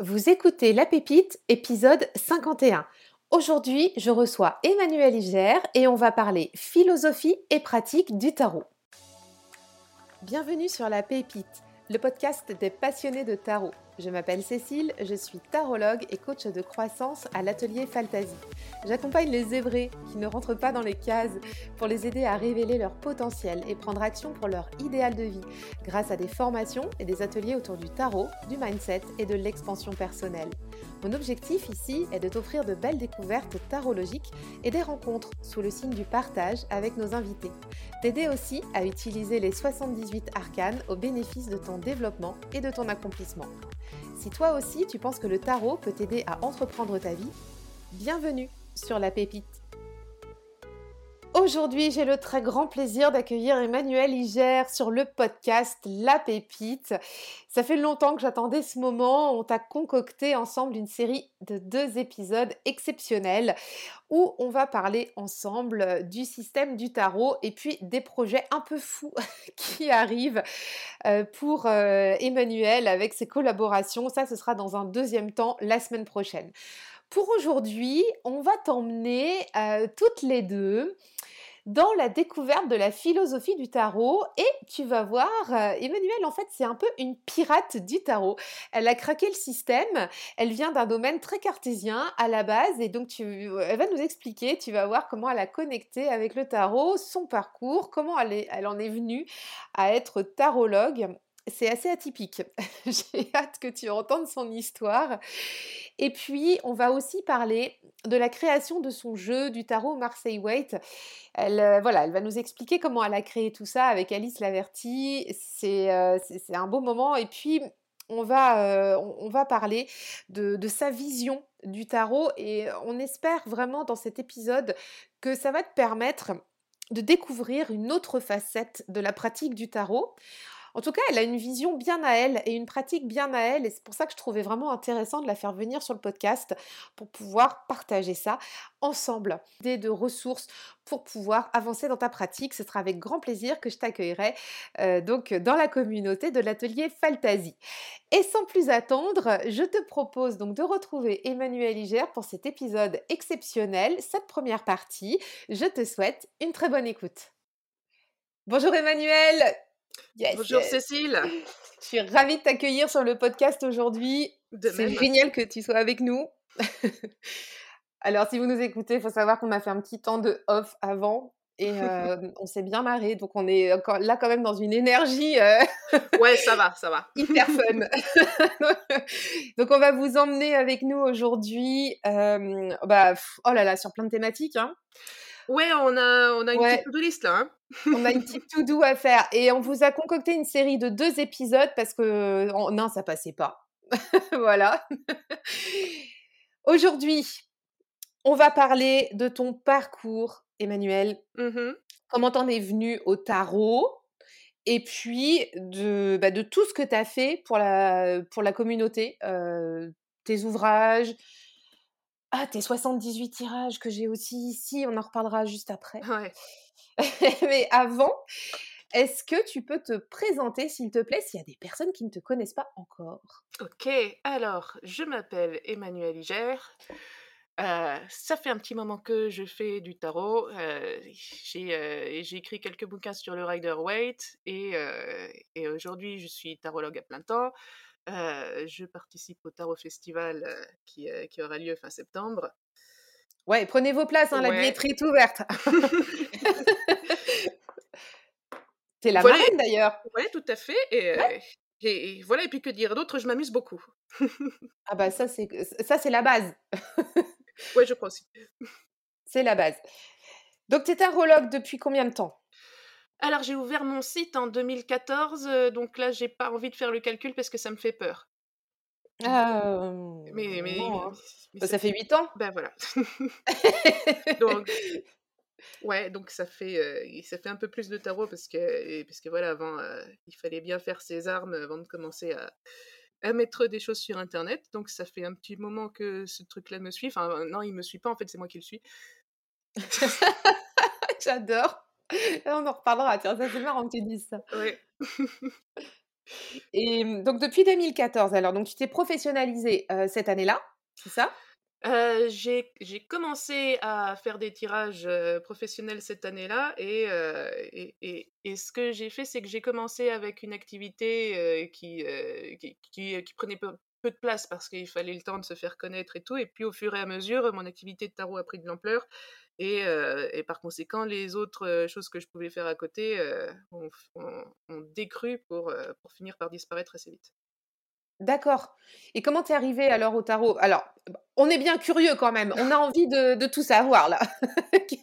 Vous écoutez La Pépite, épisode 51. Aujourd'hui, je reçois Emmanuel Iger et on va parler philosophie et pratique du tarot. Bienvenue sur La Pépite, le podcast des passionnés de tarot. Je m'appelle Cécile, je suis tarologue et coach de croissance à l'atelier Fantasy. J'accompagne les zébrés qui ne rentrent pas dans les cases pour les aider à révéler leur potentiel et prendre action pour leur idéal de vie grâce à des formations et des ateliers autour du tarot, du mindset et de l'expansion personnelle. Mon objectif ici est de t'offrir de belles découvertes tarologiques et des rencontres sous le signe du partage avec nos invités. T'aider aussi à utiliser les 78 arcanes au bénéfice de ton développement et de ton accomplissement. Si toi aussi tu penses que le tarot peut t'aider à entreprendre ta vie, bienvenue sur la pépite. Aujourd'hui, j'ai le très grand plaisir d'accueillir Emmanuel Iger sur le podcast La Pépite. Ça fait longtemps que j'attendais ce moment. On t'a concocté ensemble une série de deux épisodes exceptionnels où on va parler ensemble du système du tarot et puis des projets un peu fous qui arrivent euh, pour euh, Emmanuel avec ses collaborations. Ça, ce sera dans un deuxième temps la semaine prochaine. Pour aujourd'hui, on va t'emmener euh, toutes les deux dans la découverte de la philosophie du tarot et tu vas voir, euh, Emmanuel en fait c'est un peu une pirate du tarot. Elle a craqué le système, elle vient d'un domaine très cartésien à la base et donc tu, elle va nous expliquer, tu vas voir comment elle a connecté avec le tarot, son parcours, comment elle, elle en est venue à être tarologue c'est assez atypique. J'ai hâte que tu entendes son histoire. Et puis, on va aussi parler de la création de son jeu du tarot Marseille Waite. Elle, euh, voilà, elle va nous expliquer comment elle a créé tout ça avec Alice Laverty. C'est euh, un beau moment. Et puis, on va, euh, on, va parler de, de, sa vision du tarot et on espère vraiment dans cet épisode que ça va te permettre de découvrir une autre facette de la pratique du tarot. En tout cas, elle a une vision bien à elle et une pratique bien à elle, et c'est pour ça que je trouvais vraiment intéressant de la faire venir sur le podcast pour pouvoir partager ça ensemble. Des de ressources pour pouvoir avancer dans ta pratique. Ce sera avec grand plaisir que je t'accueillerai euh, donc dans la communauté de l'atelier Fantasy. Et sans plus attendre, je te propose donc de retrouver Emmanuel Iger pour cet épisode exceptionnel, cette première partie. Je te souhaite une très bonne écoute. Bonjour Emmanuel, Bonjour Cécile. Je suis ravie de t'accueillir sur le podcast aujourd'hui. C'est génial que tu sois avec nous. Alors, si vous nous écoutez, il faut savoir qu'on a fait un petit temps de off avant et euh, on s'est bien marré. Donc, on est là quand même dans une énergie. Euh, ouais, ça va, ça va. hyper fun. donc, on va vous emmener avec nous aujourd'hui. Euh, bah, oh là là, sur plein de thématiques. Hein. Ouais, on a, on a une petite to-do list là. Hein. on a une petite to-do à faire. Et on vous a concocté une série de deux épisodes parce que non, ça passait pas. voilà. Aujourd'hui, on va parler de ton parcours, Emmanuel. Mmh Comment t'en es venu au tarot? Et puis de, bah, de tout ce que tu as fait pour la, pour la communauté, euh, tes ouvrages, ah, tes 78 tirages que j'ai aussi ici, on en reparlera juste après. Ouais. Mais avant, est-ce que tu peux te présenter, s'il te plaît, s'il y a des personnes qui ne te connaissent pas encore? Ok, alors, je m'appelle Emmanuel Iger. Euh, ça fait un petit moment que je fais du tarot. Euh, euh, j'ai écrit quelques bouquins sur le Rider Waite et, et aujourd'hui je suis tarologue à plein temps je participe au Tarot Festival qui, qui, aura lieu fin septembre. Ouais, prenez vos places, hein, la billetterie est ouverte. T'es la voilà. marraine d'ailleurs. Oui, tout à fait. Et, et, voilà, et puis que dire d'autre, je m'amuse beaucoup. ah bah ça c'est ça c'est la base. ouais, je crois aussi. C'est la base. Donc tu es tarologue depuis combien de temps? Alors j'ai ouvert mon site en 2014, euh, donc là j'ai pas envie de faire le calcul parce que ça me fait peur. Ah, mais, mais, hein. bah, ça, fait 8 ans. Ben voilà. donc, ouais, donc ça fait, euh, ça fait un peu plus de tarot parce que, parce que voilà, avant euh, il fallait bien faire ses armes avant de commencer à, à mettre des choses sur internet. Donc ça fait un petit moment que ce truc-là me suit. Enfin, non, il me suit pas, en fait, c'est moi qui le suis. J'adore. On en reparlera, tiens, ça c'est marrant que tu dises ça. Oui. Et donc depuis 2014 alors, donc tu t'es professionnalisée, cette année-là, c'est ça? Heu, j'ai commencé à faire des tirages, professionnels cette année-là et heu et et et ce que j'ai fait, c'est que j'ai commencé avec une activité, heu, qui, heu, qui qui, qui prenait peu peu de place parce qu'il fallait le temps de se faire connaître et tout et puis au fur et à mesure, mon activité de tarot a pris de l'ampleur et par conséquent, les autres, choses que je pouvais faire à côté, ont f ont ont décru pour, pour finir par disparaître assez vite. D'accord et comment tu es arrivée alors au tarot? Alors, on est bien curieux quand même, on a envie de de tout savoir là. OK.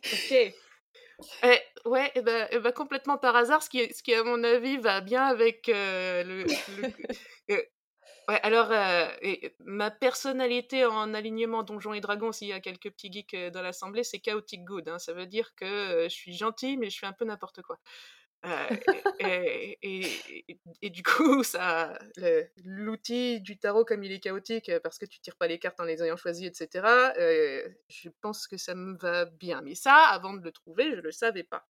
Eh ouais et bah et bah, complètement par hasard, ce qui ce qui à mon avis va bien avec, le alors, et ma personnalité en alignement Donjons et Dragons, s'il y a quelques petits geeks, heu, dans l'assemblée, c'est chaotic good, hein. Ça veut dire que, heu, je suis gentille, mais je fais un peu n'importe quoi. Et du coup, ça l'outil du tarot comme il est chaotique, parce que tu tires pas les cartes en les ayant choisies et cetera, heu, je pense que ça me va bien. Mais ça, avant de le trouver, je le savais pas.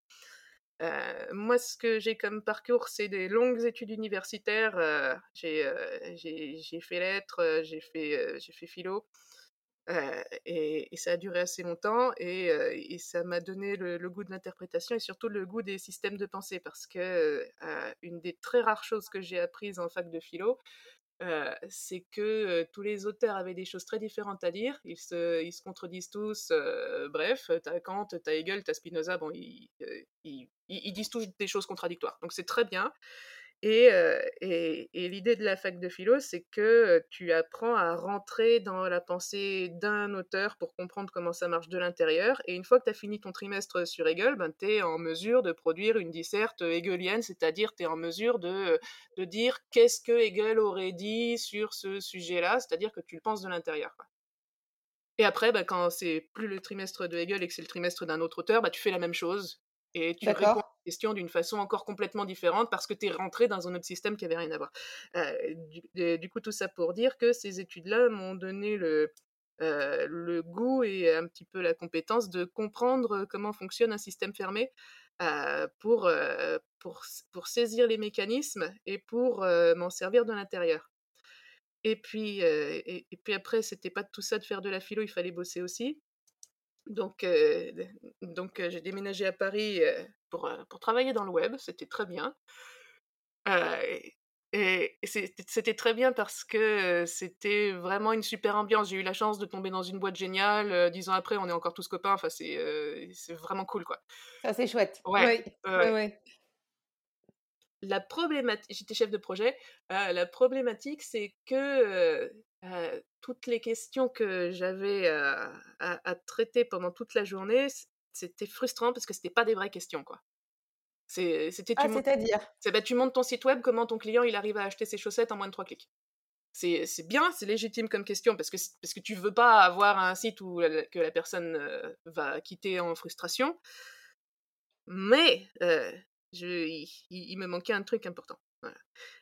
Heu, moi, ce que j'ai comme parcours, c'est des longues études universitaires, j'ai, heu, j'ai fait lettres, j'ai fait, philo. Et ça a duré assez longtemps et ça m'a donné le le goût de l'interprétation et surtout le goût des systèmes de pensée parce que, une des très rares choses que j'ai apprises en fac de philo, c'est que, tous les auteurs avaient des choses très différentes à dire. Ils se ils se contredisent tous, heu, bref, tu as Kant, tu as Hegel, tu as Spinoza, bon ils, ils ils disent tous des choses contradictoires. Donc c'est très bien et, et, et l'idée de la fac de philo, c'est que tu apprends à rentrer dans la pensée d'un auteur pour comprendre comment ça marche de l'intérieur. Et une fois que tu as fini ton trimestre sur Hegel, ben, tu es en mesure de produire une disserte hegelienne, c'est-à-dire tu es en mesure de, de dire qu'est-ce que Hegel aurait dit sur ce sujet-là, c'est-à-dire que tu le penses de l'intérieur. Et après, bah, quand c'est plus le trimestre de Hegel et que c'est le trimestre d'un autre auteur, bah, tu fais la même chose et tu réponds Questions d'une façon encore complètement différente parce que tu es rentré dans un autre système qui avait rien à voir. Heu, du coup, tout ça pour dire que ces études-là m'ont donné le, le goût et un petit peu la compétence de comprendre comment fonctionne un système fermé, pour, pour pour saisir les mécanismes et pour, m'en servir de l'intérieur. Et puis, et puis après, c'était pas tout ça de faire de la philo, il fallait bosser aussi. Donc, donc, j'ai déménagé à Paris, pour, pour travailler dans le web, c'était très bien. Et et c'était très bien parce que, c'était vraiment une super ambiance. J'ai eu la chance de tomber dans une boîte géniale, 10 ans après, on est encore tous copains, enfin c'est, vraiment cool, quoi. Ça, c'est chouette. Ouais, Oui, ouais, ouais, ouais. La problémati j'étais chef de projet, la problématique, c'est que, toutes les questions que j'avais à traiter pendant toute la journée, c'était frustrant parce que c'était pas des vraies questions, quoi. C'était Ah, c'est-à-dire? c'est bah, tu montes ton site web, comment ton client, il arrive à acheter ses chaussettes en moins de 3 clics? C'est c'est bien, c'est légitime comme question parce que parce que tu veux pas avoir un site où l que la personne, va quitter en frustration mais je il me manquait un truc important, voilà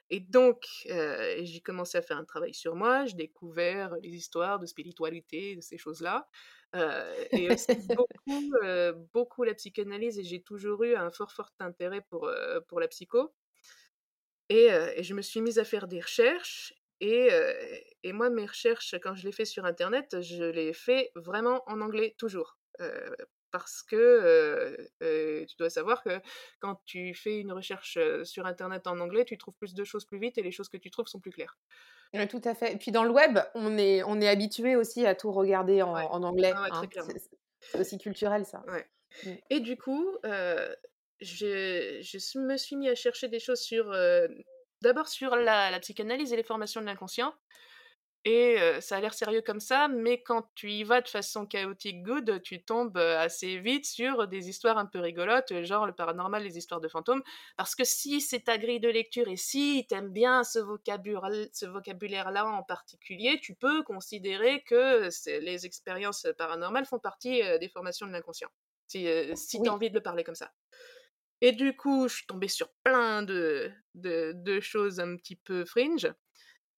et donc heu, j'ai commencé à faire un travail sur moi, j'ai découvert les histoires de spiritualité, de ces choses-là, heu et aussi beaucoup, heu, beaucoup la psychanalyse et j'ai toujours eu un fort, fort intérêt pour, pour la psycho et je me suis mise à faire des recherches et moi, mes recherches, quand je les fais sur internet, je les fais vraiment en anglais, toujours. Parce que, tu dois savoir que quand tu fais une recherche, sur internet en anglais, tu trouves plus de choses plus vite et les choses que tu trouves sont plus claires. Ouais, tout à fait et puis dans le web, on est on est habitué aussi à tout regarder en Ouais. en anglais, Ah ouais, hein. C'est aussi culturel ça. Ouais Mmh. et du coup, je je me suis mis à chercher des choses sur, d'abord sur la la psychanalyse et les formations de l'inconscient et ça a l'air sérieux comme ça, mais quand tu y vas de façon chaotic good, tu tombes, assez vite sur des histoires un peu rigolotes, genre le paranormal, les histoires de fantômes. Parce que si c'est ta grille de lecture et si tu aimes bien ce vocabule ce vocabulaire-là en particulier, tu peux considérer que les expériences paranormales font partie, des formations de l'inconscient. Si, heu, si tu as Oui. envie de le parler comme ça et du coup, je suis tombée sur plein de de de choses un petit peu fringe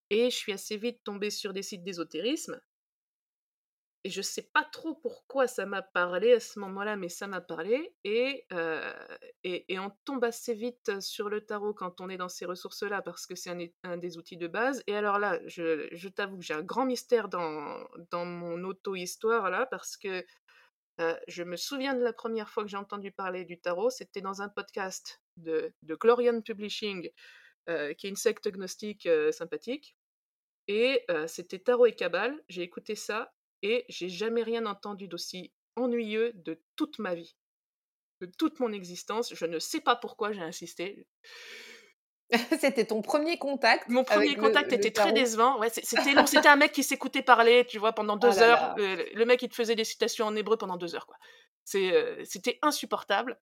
et je suis assez vite tombée sur des sites d'ésotérisme. Et je sais pas trop pourquoi ça m'a parlé à ce moment-là, mais ça m'a parlé et heu et et on tombe assez vite sur le tarot quand on est dans ces ressources-là parce que c'est un des outils de base. Et alors là, je je t'avoue que j'ai un grand mystère dans dans mon auto-histoire là parce que, heu, je me souviens de la première fois que j'ai entendu parler du tarot, c'était dans un podcast de de Glorian Publishing, qui est une secte gnostique, heu, sympathique et heu, c'était tarot et cabale. J'ai écouté ça et j'ai jamais rien entendu d'aussi ennuyeux de toute ma vie, de toute mon existence. Je ne sais pas pourquoi j'ai insisté. C'était ton premier contact Mon premier le contact le était très décevant. Ouais, c'était long, c'était un mec qui s'écoutait parler, tu vois, pendant Ah 2 là heures. là. Le le mec, il te faisait des citations en hébreu pendant 2 heures, quoi. C'était insupportable.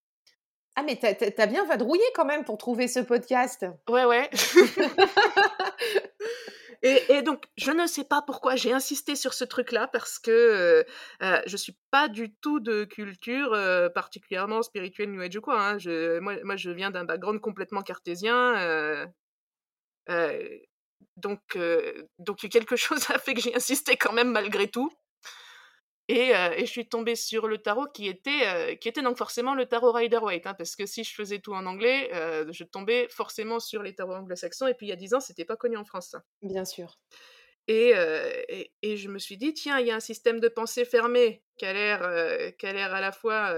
Ah mais tu as tu as bien vadrouillé quand même pour trouver ce podcast? Ouais, ouais. Et et donc, je ne sais pas pourquoi j'ai insisté sur ce truc-là parce que, heu heu, je suis pas du tout de culture, heu, particulièrement spirituelle, new age ou quoi, hein. Je moi moi, je viens d'un background complètement cartésien, heu, donc donc quelque chose a fait que j'ai insisté quand même malgré tout et je suis tombée sur le tarot qui était, qui était donc forcément le tarot Rider-Waite, hein, parce que si je faisais tout en anglais, je tombais forcément sur les tarots anglo-saxons et puis il y a 10 ans, c'était pas connu en France ça. Bien sûr. Et et et je me suis dit: «Tiens, il y a un système de pensée fermé qui a l'air, qui a l'air à la fois,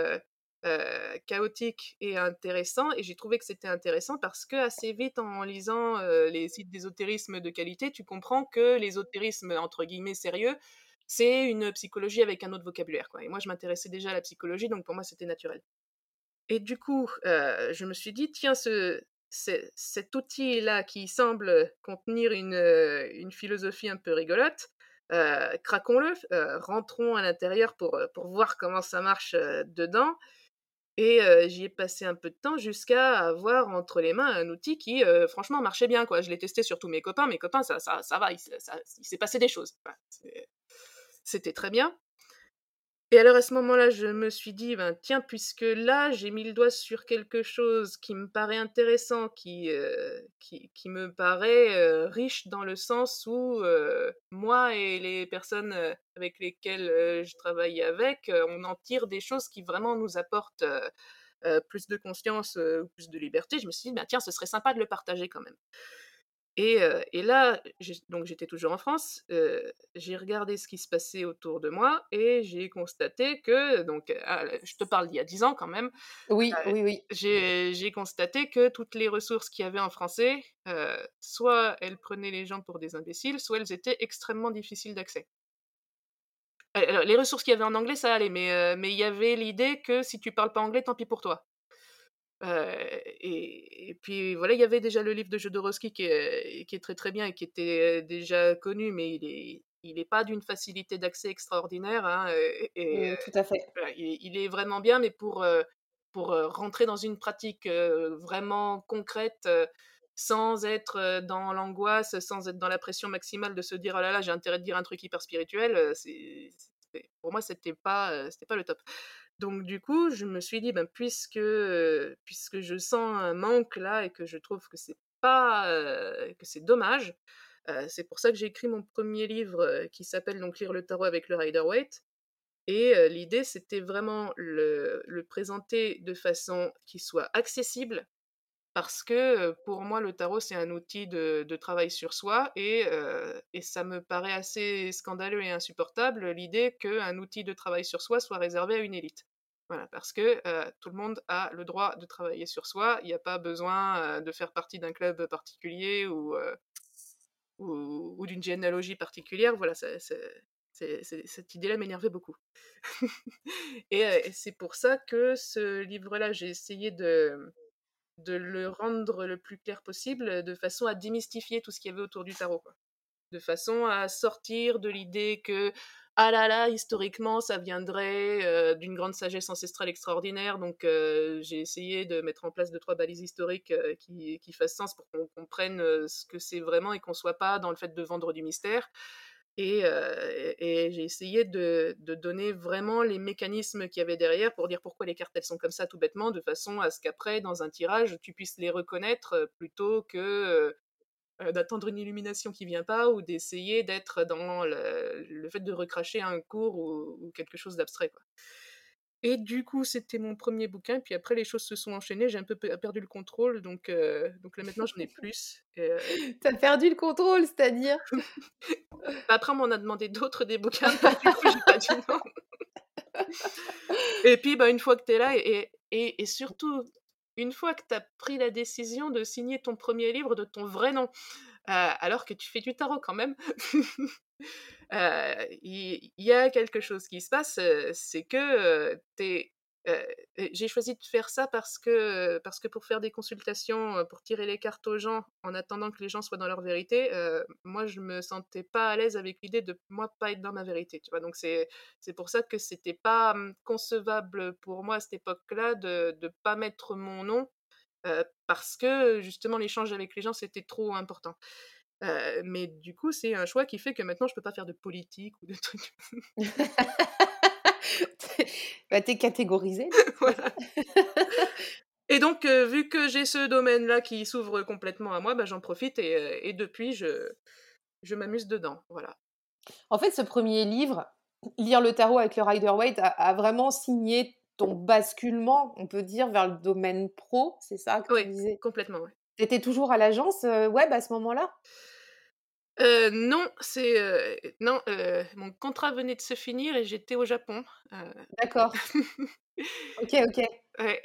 chaotique et intéressant» et j'ai trouvé que c'était intéressant parce qu'assez vite en lisant, les sites d'ésotérisme de qualité, tu comprends que l'ésotérisme entre guillemets «sérieux», c'est une psychologie avec un autre vocabulaire, quoi et moi je m'intéressais déjà à la psychologie, donc pour moi c'était naturel. Et du coup, heu, je me suis dit: «Tiens, ce ce cet outil-là qui semble contenir une, une philosophie un peu rigolote, heu, craquons-le, rentrons à l'intérieur pour, voir comment ça marche, dedans» et j'y ai passé un peu de temps jusqu'à avoir entre les mains un outil qui, franchement marchait bien, quoi. Je l'ai testé sur tous mes copains, mes copains ça ça ça va, il s'est passé des choses. C'était très bien et alors à ce moment-là, je me suis dit: «Ben, tiens, puisque là, j'ai mis le doigt sur quelque chose qui me paraît intéressant, qui, heu, qui me paraît, heu, riche dans le sens où, heu, moi et les personnes, avec lesquelles, je travaille avec, on en tire des choses qui vraiment nous apportent, plus de conscience, plus de liberté». Je me suis dit: «Ben, tiens, ce serait sympa de le partager quand même». Et là, donc j'étais toujours en France, j'ai regardé ce qui se passait autour de moi et j'ai constaté que donc ah, je te parle d'il y a 10 ans quand même, Oui, oui, oui. j'ai constaté que toutes les ressources qu'il y avait en français, soit elles prenaient les gens pour des imbéciles, soit elles étaient extrêmement difficiles d'accès. Alors les ressources qu'il y avait en anglais, ça allait, mais mais il y avait l'idée que si tu parles pas anglais, tant pis pour toi. Heu et et puis voilà, il y avait déjà le livre de Jodorowsky qui est qui est très, très bien et qui était déjà connu, mais il est il est pas d'une facilité d'accès extraordinaire, hein, et Mmh, tout à fait. il est il est vraiment bien, mais pour, pour, rentrer dans une pratique, vraiment concrète, sans être, dans l'angoisse, sans être dans la pression maximale de se dire: «Oh là là, j'ai intérêt de dire un truc hyper spirituel», c'est pour moi, c'était pas, c'était pas le top. Donc du coup, je me suis dit: «Ben, puisque, heu, puisque je sens un manque là et que je trouve que c'est pas, heu, que c'est dommage», heu, c'est pour ça que j'ai écrit mon premier livre, qui s'appelle donc «Lire le tarot avec le Rider-Waite» et heu, l'idée, c'était vraiment le le présenter de façon qui soit accessible parce que, pour moi, le tarot, c'est un outil de travail sur soi et ça me paraît assez scandaleux et insupportable l'idée qu'un outil de travail sur soi soit réservé à une élite. Voilà, parce que, tout le monde a le droit de travailler sur soi. Il y a pas besoin, de faire partie d'un club particulier ou, ou d'une généalogie particulière. Voilà, cette idée-là m'énervait beaucoup. Et c'est pour ça que ce livre-là, j'ai essayé de de le rendre le plus clair possible, de façon à démystifier tout ce qu'il y avait autour du tarot. De façon à sortir de l'idée que: «Ah là là, historiquement, ça viendrait, heu, d'une grande sagesse ancestrale extraordinaire», donc heu, j'ai essayé de mettre en place deux trois balises historiques, heu, qui qui fassent sens pour qu'on comprenne, ce que c'est vraiment et qu'on soit pas dans le fait de vendre du mystère et heu et j'ai essayé de donner vraiment les mécanismes qu'il y avait derrière pour dire pourquoi les cartes, elles sont comme ça tout bêtement, de façon à ce qu'après, dans un tirage, tu puisses les reconnaître, heu, plutôt que, heu d'attendre une illumination qui vient pas ou d'essayer d'être dans le, fait de recracher un cours ou, quelque chose d'abstrait. Et du coup, c'était mon premier bouquin. Puis après, les choses se sont enchaînées. J'ai un peu perdu le contrôle. Donc, donc là, maintenant, j'en ai plus. T'as perdu le contrôle, c'est-à-dire? Après, on m'en a demandé d'autres des bouquins. du coup, j'ai pas dit non. et puis, bah, une fois que tu es là, et, et, et, surtout, une fois que tu as pris la décision de signer ton premier livre de ton vrai nom, alors que tu fais du tarot quand même, il y, a quelque chose qui se passe, c'est que j'ai choisi de faire ça parce que, pour faire des consultations, pour tirer les cartes aux gens en attendant que les gens soient dans leur vérité, moi je me sentais pas à l'aise avec l'idée de moi pas être dans ma vérité. Tu Donc c'est pour ça que c'était pas mmh, concevable pour moi à cette époque-là de ne pas mettre mon nom parce que justement l'échange avec les gens c'était trop important mais du coup, c'est un choix qui fait que maintenant, je peux pas faire de politique ou de trucs. bah, t'es catégorisé. et donc, vu que j'ai ce domaine-là qui s'ouvre complètement à moi, bah, j'en profite et, et, depuis, je, je m'amuse dedans. Voilà. En fait, ce premier livre, Lire le tarot avec le Rider-Waite, a, vraiment signé ton basculement, on peut dire, vers le domaine pro, c'est ça que oui, tu disais? complètement, oui. T'étais toujours à l'agence web à ce moment-là? Non, c'est, non, mon contrat venait de se finir et j'étais au Japon, D'accord. OK, OK.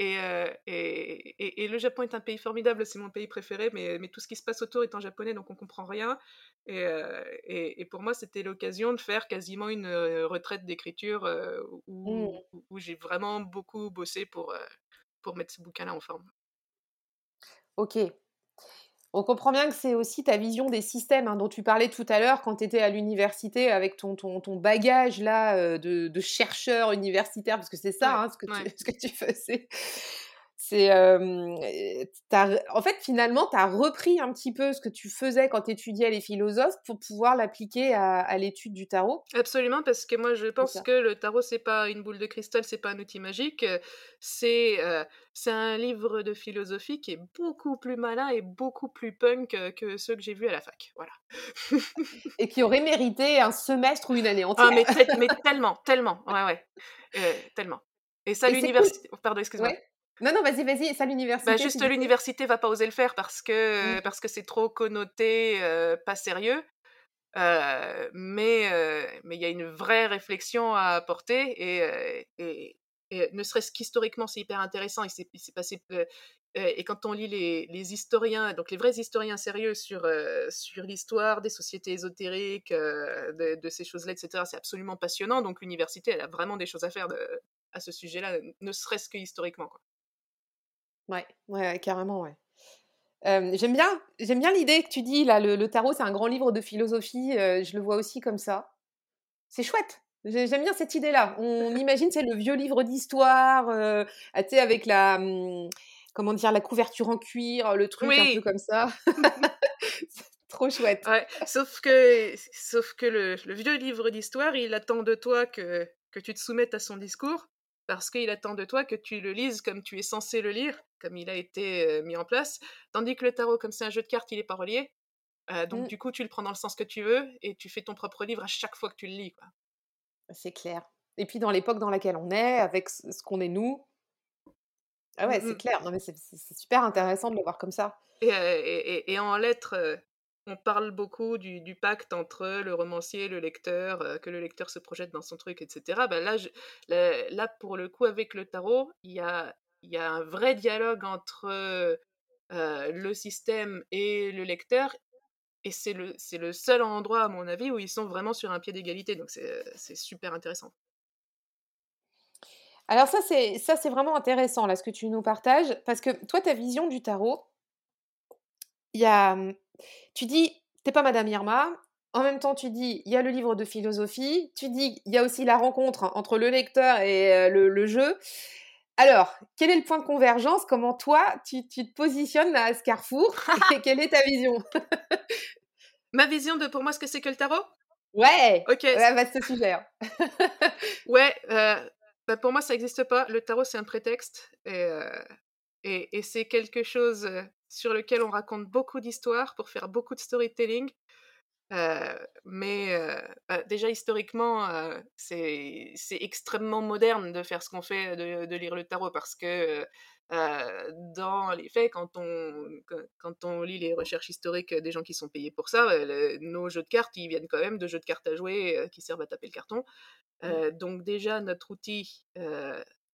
et et et le Japon est un pays formidable, c'est mon pays préféré, mais mais tout ce qui se passe autour est en japonais, donc on comprend rien et et pour moi, c'était l'occasion de faire quasiment une, retraite d'écriture, où Mmh. où j'ai vraiment beaucoup bossé pour, pour mettre ce bouquin-là en forme. OK. On comprend bien que c'est aussi ta vision des systèmes hein, dont tu parlais tout à l'heure quand tu étais à l'université avec ton, ton, ton bagage là euh, de, de, chercheur universitaire, parce que c'est ça Ouais, hein, ce, que ouais. tu, ce que tu faisais. C'est, euh, en fait, finalement, tu as repris un petit peu ce que tu faisais quand tu étudiais les philosophes pour pouvoir l'appliquer à, à l'étude du tarot. Absolument, parce que moi je pense que le tarot c'est pas une boule de cristal, c'est pas un outil magique, c'est euh, c'est un livre de philosophie qui est beaucoup plus malin et beaucoup plus punk que ceux que j'ai vus à la fac. Voilà. Et qui aurait mérité un semestre ou une année Ah entière. mais, tel- mais tellement, tellement, ouais ouais, Euh, tellement. Et ça cool. l'université, pardon excuse-moi. Ouais. Non, non, vas-y, vas-y. Ça, Bah, l'université, tu juste l'université va pas oser le faire parce que parce que c'est trop connoté, euh, pas sérieux. Euh, mais euh, mais il y a une vraie réflexion à apporter et, et, et ne serait-ce qu'historiquement c'est hyper intéressant. Il s'est passé et quand on lit les, les historiens, donc les vrais historiens sérieux sur euh, sur l'histoire des sociétés ésotériques, euh, de, de ces choses-là, etc. C'est absolument passionnant. Donc l'université, elle a vraiment des choses à faire de, à ce sujet-là, ne serait-ce que historiquement. Quoi. Ouais, ouais, carrément, ouais. Euh, j'aime bien, j'aime bien l'idée que tu dis là. Le, le tarot, c'est un grand livre de philosophie. euh, je le vois aussi comme ça. C'est chouette. J'ai- J'aime bien cette idée-là. On imagine, c'est le vieux livre d'histoire, euh, ah, tu sais, avec la, hum, comment dire, la couverture en cuir, le truc un peu comme ça. Trop chouette. Ouais, sauf que, sauf que le, le vieux livre d'histoire, il attend de toi que, que tu te soumettes à son discours, parce qu'il attend de toi que tu le lises comme tu es censé le lire, comme il a été euh, mis en place, tandis que le tarot, comme c'est un jeu de cartes, il est pas relié, euh, donc Mm, du coup, tu le prends dans le sens que tu veux, et tu fais ton propre livre à chaque fois que tu le lis. Quoi. c'est clair. Et puis dans l'époque dans laquelle on est, avec ce qu'on est nous, ah Mm, ouais, c'est mm. clair. Non mais c'est c'est- c'est super intéressant de le voir comme ça. Et, euh, et- et- et en lettres, on parle beaucoup du, pacte entre le romancier et le lecteur, euh, que le lecteur se projette dans son truc, etc. Ben là, pour le coup, avec le tarot, il y a, un vrai dialogue entre euh, le système et le lecteur. Et c'est le, le seul endroit, à mon avis, où ils sont vraiment sur un pied d'égalité. Donc c'est c'est super intéressant. Alors ça, c'est vraiment intéressant là ce que tu nous partages, parce que toi, ta vision du tarot, il y a, mmh, tu dis, t'es pas Madame Irma. En même temps, tu dis, il y a le livre de philosophie. Tu dis, il y a aussi la rencontre entre le lecteur et le, le jeu. Alors, quel est le point de convergence? Comment toi, tu, tu te positionnes là, à ce carrefour? Et quelle est ta vision? Ma vision de pour moi ce que c'est que le tarot? Ouais, Ok, ouais vaste sujet. hein. Ouais, euh, bah, pour moi, ça n'existe pas. Le tarot, c'est un prétexte. Et, euh, et, et c'est quelque chose. Euh, sur lequel on raconte beaucoup d'histoires pour faire beaucoup de storytelling. mais bah, déjà historiquement, c'est extrêmement moderne de faire ce qu'on fait, de, lire le tarot, parce que dans les faits, quand on, quand on lit les recherches historiques des gens qui sont payés pour ça, nos jeux de cartes, ils viennent quand même de jeux de cartes à jouer qui servent à taper le carton. Mmh. donc déjà, notre outil,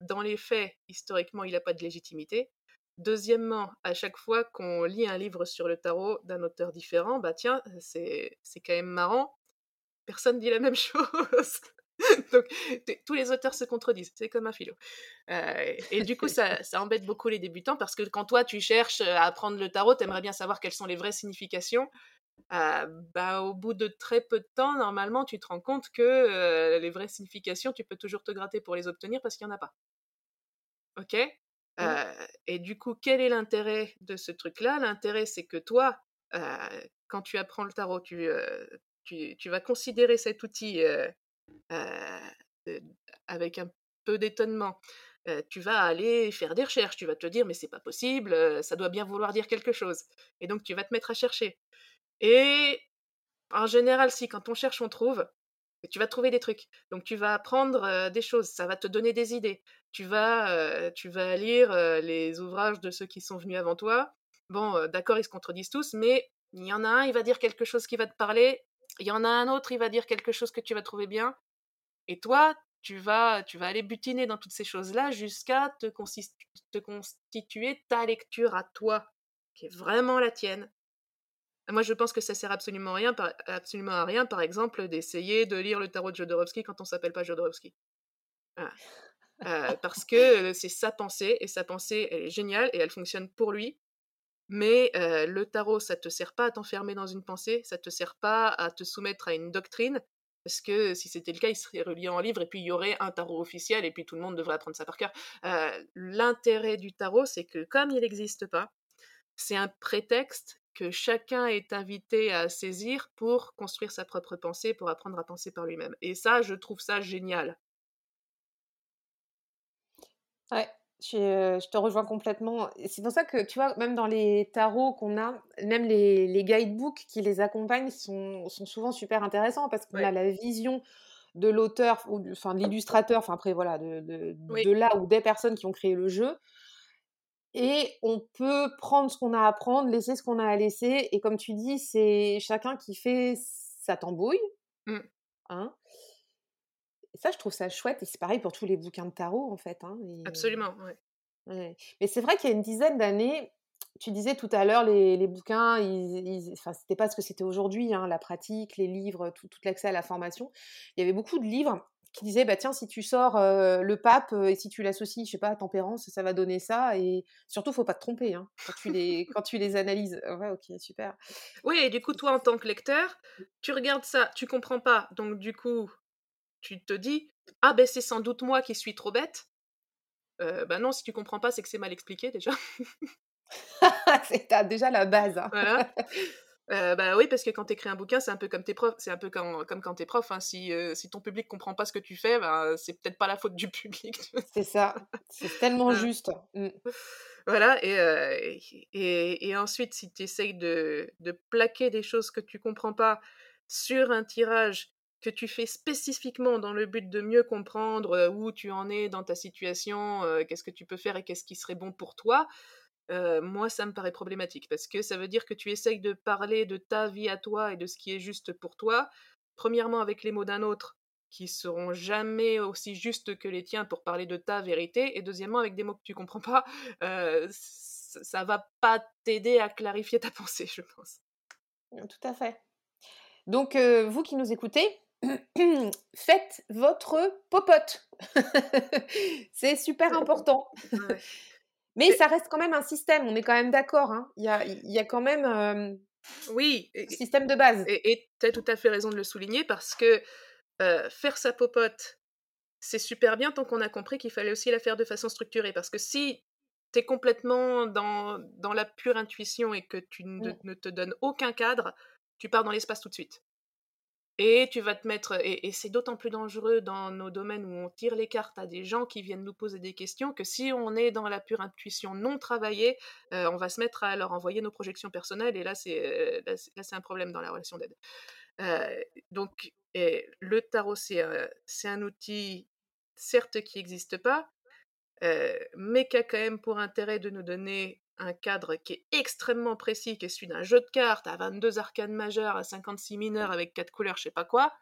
dans les faits, historiquement, il n'a pas de légitimité. Deuxièmement, à chaque fois qu'on lit un livre sur le tarot d'un auteur différent, bah tiens, c'est quand même marrant, personne dit la même chose. Donc, tous les auteurs se contredisent, c'est comme un philo. Euh, et du coup, ça, ça, embête beaucoup les débutants parce que quand toi, tu cherches à apprendre le tarot, tu aimerais bien savoir quelles sont les vraies significations. Euh, bah, au bout de très peu de temps, normalement, tu te rends compte que euh, les vraies significations, tu peux toujours te gratter pour les obtenir parce qu'il n'y en a pas. Ok? Et du coup, quel est l'intérêt de ce truc-là? L'intérêt, c'est que toi, quand tu apprends le tarot, tu, tu vas considérer cet outil avec un peu d'étonnement. tu vas aller faire des recherches, tu vas te dire mais c'est pas possible, ça doit bien vouloir dire quelque chose. Et donc tu vas te mettre à chercher. Et en général, si quand on cherche, on trouve, tu vas trouver des trucs. Donc tu vas apprendre des choses, ça va te donner des idées. Tu vas, tu vas lire les ouvrages de ceux qui sont venus avant toi. Bon, d'accord, ils se contredisent tous, mais il y en a un, il va dire quelque chose qui va te parler. Il y en a un autre, il va dire quelque chose que tu vas trouver bien. Et toi, tu vas, tu vas aller butiner dans toutes ces choses-là jusqu'à te, te constituer ta lecture à toi, qui est vraiment la tienne. Moi, je pense que ça sert absolument, à rien, par exemple, d'essayer de lire le tarot de Jodorowsky quand on s'appelle pas Jodorowsky. Euh, parce que c'est sa pensée, et sa pensée, elle est géniale, et elle fonctionne pour lui. Mais le tarot, ça te sert pas à t'enfermer dans une pensée, ça te sert pas à te soumettre à une doctrine, parce que si c'était le cas, il serait relié en livre, et puis il y aurait un tarot officiel, et puis tout le monde devrait apprendre ça par cœur. L'intérêt du tarot, c'est que comme il n'existe pas, c'est un prétexte que chacun est invité à saisir pour construire sa propre pensée, pour apprendre à penser par lui-même. Et ça, je trouve ça génial. Ouais, je, te rejoins complètement. C'est pour ça que, tu vois, même dans les tarots qu'on a, même les, les, guidebooks qui les accompagnent sont, sont souvent super intéressants parce qu'on a la vision de l'auteur, ou enfin de l'illustrateur, enfin après voilà, de, de, là ou des personnes qui ont créé le jeu. Et on peut prendre ce qu'on a à prendre, laisser ce qu'on a à laisser. Et comme tu dis, c'est chacun qui fait sa tambouille. Mmh. Hein et ça, je trouve ça chouette. Et c'est pareil pour tous les bouquins de tarot, en fait. Hein, Absolument, ouais. Mais c'est vrai qu'il y a une dizaine d'années, tu disais tout à l'heure, les, les, bouquins, ils, enfin, c'était pas ce que c'était aujourd'hui, hein, la pratique, les livres, tout, tout l'accès à la formation. Il y avait beaucoup de livres qui disaient, bah tiens, si tu sors le pape et si tu l'associes, je sais pas, à tempérance, ça va donner ça. Et surtout, faut pas te tromper hein, quand, tu les, quand tu les analyses. Ouais, ok, super. Oui, et du coup, toi, en tant que lecteur, tu regardes ça, tu comprends pas. Donc, du coup, tu te dis ah ben c'est sans doute moi qui suis trop bête. Euh, ben non, si tu comprends pas, c'est que c'est mal expliqué déjà. c'est déjà la base. Hein. Voilà. Euh, bah oui, parce que quand tu écris un bouquin, c'est un peu comme tes profs, c'est un peu comme, comme quand t'es prof. Hein. Si, euh, si ton public comprend pas ce que tu fais, ben, c'est peut-être pas la faute du public. c'est ça, c'est tellement juste. Mmh. Voilà, et, et, et, ensuite, si tu essayes de, de plaquer des choses que tu comprends pas sur un tirage que tu fais spécifiquement dans le but de mieux comprendre où tu en es dans ta situation, qu'est-ce que tu peux faire et qu'est-ce qui serait bon pour toi, moi ça me paraît problématique parce que ça veut dire que tu essayes de parler de ta vie à toi et de ce qui est juste pour toi, premièrement avec les mots d'un autre qui seront jamais aussi justes que les tiens pour parler de ta vérité, et deuxièmement avec des mots que tu comprends pas, ça va pas t'aider à clarifier ta pensée, je pense. Tout à fait. Donc, vous qui nous écoutez, faites votre popote. c'est super important. Mais ça reste quand même un système, on est quand même d'accord. Hein. Il, y a, quand même oui, un système de base. Et tu as tout à fait raison de le souligner parce que faire sa popote, c'est super bien tant qu'on a compris qu'il fallait aussi la faire de façon structurée. Parce que si tu es complètement dans, dans, la pure intuition et que tu ne, mmh. ne te donnes aucun cadre, tu pars dans l'espace tout de suite. Et tu vas te mettre, et, c'est d'autant plus dangereux dans nos domaines où on tire les cartes à des gens qui viennent nous poser des questions que si on est dans la pure intuition non travaillée, euh, on va se mettre à leur envoyer nos projections personnelles et là c'est là, c'est un problème dans la relation d'aide. Euh, donc le tarot c'est un outil certes qui n'existe pas, euh, mais qui a quand même pour intérêt de nous donner un cadre qui est extrêmement précis, qui est celui d'un jeu de cartes à 22 arcanes majeures, à 56 mineurs avec 4 couleurs, je sais pas quoi,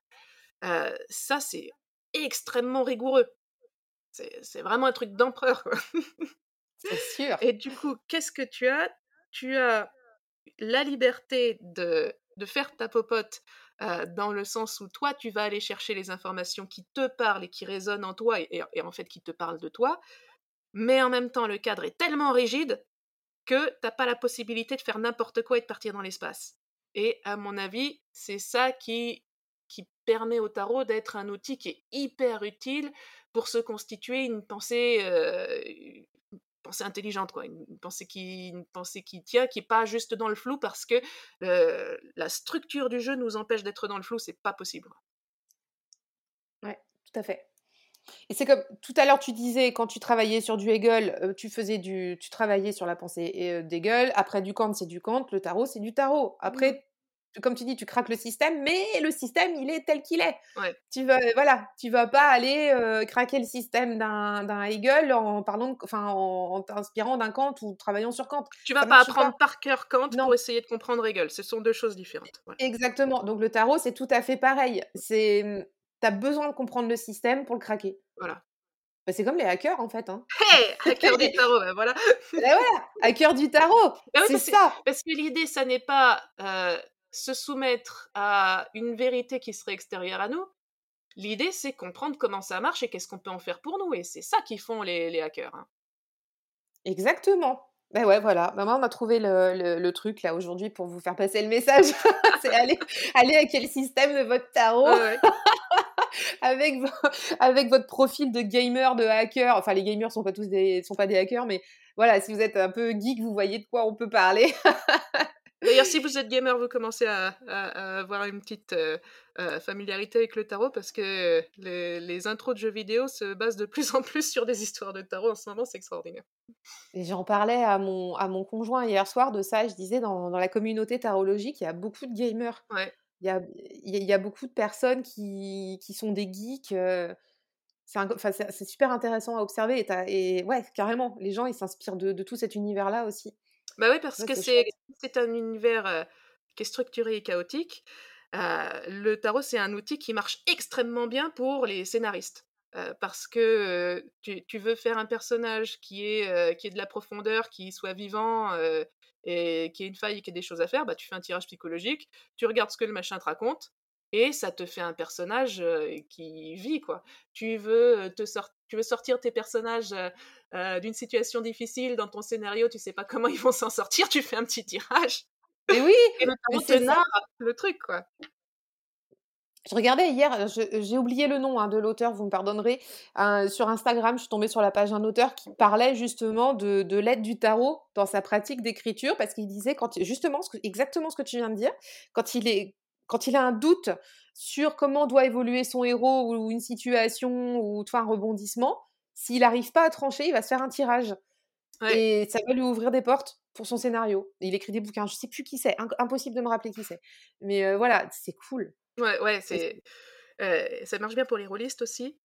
euh, ça c'est extrêmement rigoureux. C'est vraiment un truc d'empereur. c'est sûr. Et du coup, qu'est-ce que tu as? Tu as la liberté de, de faire ta popote euh, dans le sens où toi, tu vas aller chercher les informations qui te parlent et qui résonnent en toi et, et en fait qui te parlent de toi. Mais en même temps, le cadre est tellement rigide que t'as pas la possibilité de faire n'importe quoi et de partir dans l'espace. Et à mon avis, c'est ça qui, permet au tarot d'être un outil qui est hyper utile pour se constituer une pensée, euh, intelligente, quoi, une pensée qui, tient, qui est pas juste dans le flou parce que euh, la structure du jeu nous empêche d'être dans le flou, c'est pas possible. Ouais, tout à fait. Et c'est comme tout à l'heure tu disais quand tu travaillais sur du Hegel, euh, tu faisais du, tu travaillais sur la pensée euh, d'Hegel. Après du Kant c'est du Kant, le tarot c'est du tarot. Après mmh. comme tu dis, tu craques le système, mais le système, il est tel qu'il est. Tu vas, voilà, tu vas pas aller euh, craquer le système d'un Hegel en parlant, enfin, en, t'inspirant d'un Kant ou travaillant sur Kant. Tu vas pas apprendre par cœur Kant pour essayer de comprendre Hegel. Ce sont deux choses différentes. Exactement. Donc le tarot, c'est tout à fait pareil. C'est tu as besoin de comprendre le système pour le craquer. Voilà. Bah, c'est comme les hackers en fait. Hein. Hey, hacker du tarot, bah, voilà. bah, voilà, hacker du tarot. C'est ça. Parce que l'idée, ça n'est pas euh, se soumettre à une vérité qui serait extérieure à nous. L'idée, c'est comprendre comment ça marche et qu'est-ce qu'on peut en faire pour nous. Et c'est ça qu'ils font les, les hackers. Hein. Exactement. Ben ouais, voilà. Maman, on a trouvé le, le, truc là aujourd'hui pour vous faire passer le message. c'est aller, aller avec le système de votre tarot. avec, avec votre profil de gamer, de hacker. Enfin, les gamers sont pas tous des, sont pas des hackers, mais voilà, si vous êtes un peu geek, vous voyez de quoi on peut parler. D'ailleurs, si vous êtes gamer, vous commencez à, avoir une petite euh, euh, familiarité avec le tarot parce que les, les, intros de jeux vidéo se basent de plus en plus sur des histoires de tarot en ce moment, c'est extraordinaire. Et j'en parlais à mon, à mon conjoint hier soir de ça, je disais dans, dans la communauté tarologique, il y a beaucoup de gamers. Ouais. Il y a, il y a beaucoup de personnes qui, qui sont des geeks. Euh, c'est super intéressant à observer. Et, et, ouais, carrément, les gens, ils s'inspirent de, de tout cet univers-là aussi. Bah oui, parce que c'est un univers qui est structuré et chaotique. le tarot, c'est un outil qui marche extrêmement bien pour les scénaristes. parce que tu, veux faire un personnage qui est, qui est de la profondeur, qui soit vivant et qui ait une faille et qui ait des choses à faire, bah, tu fais un tirage psychologique, tu regardes ce que le machin te raconte, et ça te fait un personnage qui vit quoi. Tu veux te tu veux sortir tes personnages d'une situation difficile dans ton scénario, tu sais pas comment ils vont s'en sortir, tu fais un petit tirage. Et oui, et le le truc quoi. Je regardais hier, j'ai oublié le nom hein, de l'auteur, vous me pardonnerez. sur Instagram, je suis tombée sur la page d'un auteur qui parlait justement de, de l'aide du tarot dans sa pratique d'écriture, parce qu'il disait quand, justement ce exactement ce que tu viens de dire, quand il est quand il a un doute sur comment doit évoluer son héros ou une situation ou un rebondissement, s'il n'arrive pas à trancher, il va se faire un tirage. Et ça va lui ouvrir des portes pour son scénario. il écrit des bouquins, je sais plus qui c'est, impossible de me rappeler qui c'est. Mais euh, voilà, c'est cool. Ouais, ouais, c'est. Euh, ça marche bien pour les rôlistes aussi.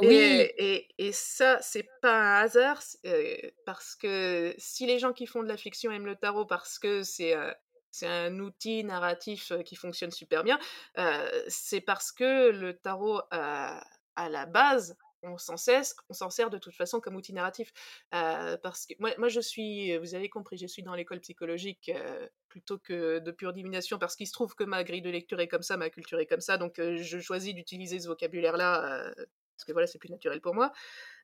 Oui. Et, et, ça, c'est pas un hasard, euh, parce que si les gens qui font de la fiction aiment le tarot parce que c'est c'est un outil narratif qui fonctionne super bien, c'est parce que le tarot, à la base, on s'en sert, on s'en sert de toute façon comme outil narratif. parce que moi, moi, je suis, vous avez compris, je suis dans l'école psychologique plutôt que de pure divination, parce qu'il se trouve que ma grille de lecture est comme ça, ma culture est comme ça, donc je choisis d'utiliser ce vocabulaire-là, parce que voilà, c'est plus naturel pour moi.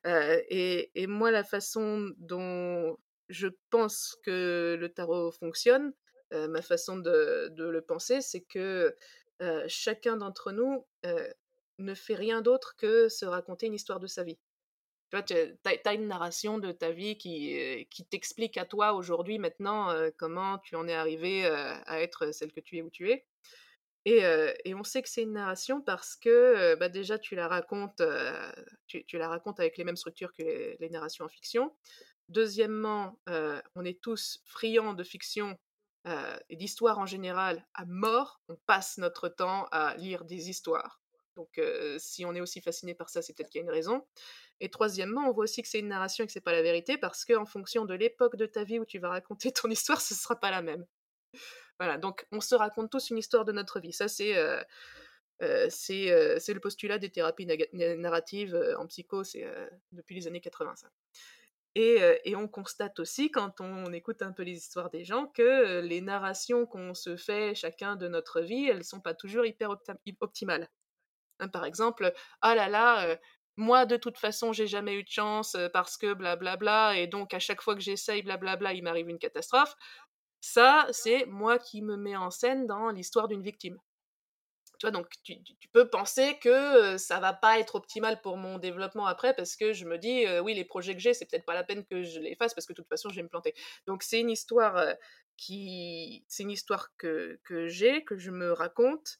Et, et, moi, la façon dont je pense que le tarot fonctionne, ma façon de, le penser, c'est que chacun d'entre nous ne fait rien d'autre que se raconter une histoire de sa vie. Tu vois, tu as, une narration de ta vie qui, qui t'explique à toi aujourd'hui, maintenant, comment tu en es arrivé à être celle que tu es où tu es. Et, et on sait que c'est une narration parce que bah déjà tu la racontes, tu, tu, la racontes avec les mêmes structures que les narrations en fiction. Deuxièmement, on est tous friands de fiction et d'histoire en général à mort. On passe notre temps à lire des histoires. Donc si on est aussi fasciné par ça, c'est peut-être qu'il y a une raison. Et troisièmement, on voit aussi que c'est une narration et que c'est pas la vérité parce qu'en fonction de l'époque de ta vie où tu vas raconter ton histoire, ce sera pas la même. Voilà, donc on se raconte tous une histoire de notre vie. Ça, c'est le postulat des thérapies narratives en psycho, c'est depuis les années 85. Et, et, on constate aussi, quand on, écoute un peu les histoires des gens, que les narrations qu'on se fait chacun de notre vie, elles sont pas toujours hyper optimales. Hein, par exemple, ah là là, moi de toute façon j'ai jamais eu de chance parce que blablabla, bla bla, et donc à chaque fois que j'essaye blablabla, il m'arrive une catastrophe. Ça, c'est moi qui me mets en scène dans l'histoire d'une victime. Tu vois, donc tu, peux penser que ça va pas être optimal pour mon développement après parce que je me dis, oui, les projets que j'ai, c'est peut-être pas la peine que je les fasse parce que de toute façon, je vais me planter. Donc c'est une histoire qui, c'est une histoire que, que j'ai, que je me raconte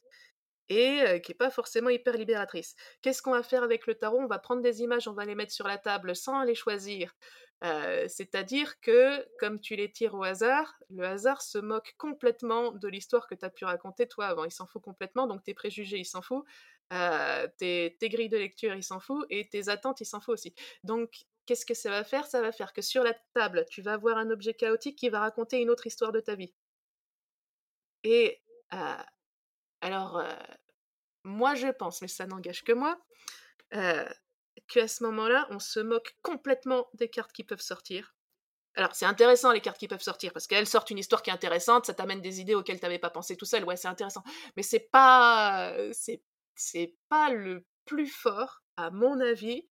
et qui n'est pas forcément hyper libératrice. Qu'est-ce qu'on va faire avec le tarot? On va prendre des images, on va les mettre sur la table sans les choisir. C'est-à-dire que, comme tu les tires au hasard, le hasard se moque complètement de l'histoire que tu as pu raconter toi avant. Il s'en fout complètement, donc tes préjugés, il s'en fout. tes, tes, grilles de lecture, il s'en fout. Et tes attentes, il s'en fout aussi. Donc, qu'est-ce que ça va faire? Ça va faire que sur la table, tu vas avoir un objet chaotique qui va raconter une autre histoire de ta vie. Et alors, moi, je pense, mais ça n'engage que moi, qu'à ce moment-là, on se moque complètement des cartes qui peuvent sortir. Alors, c'est intéressant les cartes qui peuvent sortir parce qu'elles sortent une histoire qui est intéressante, ça t'amène des idées auxquelles tu n'avais pas pensé tout seul. Ouais, c'est intéressant. Mais c'est pas, c'est, c'est pas le plus fort, à mon avis.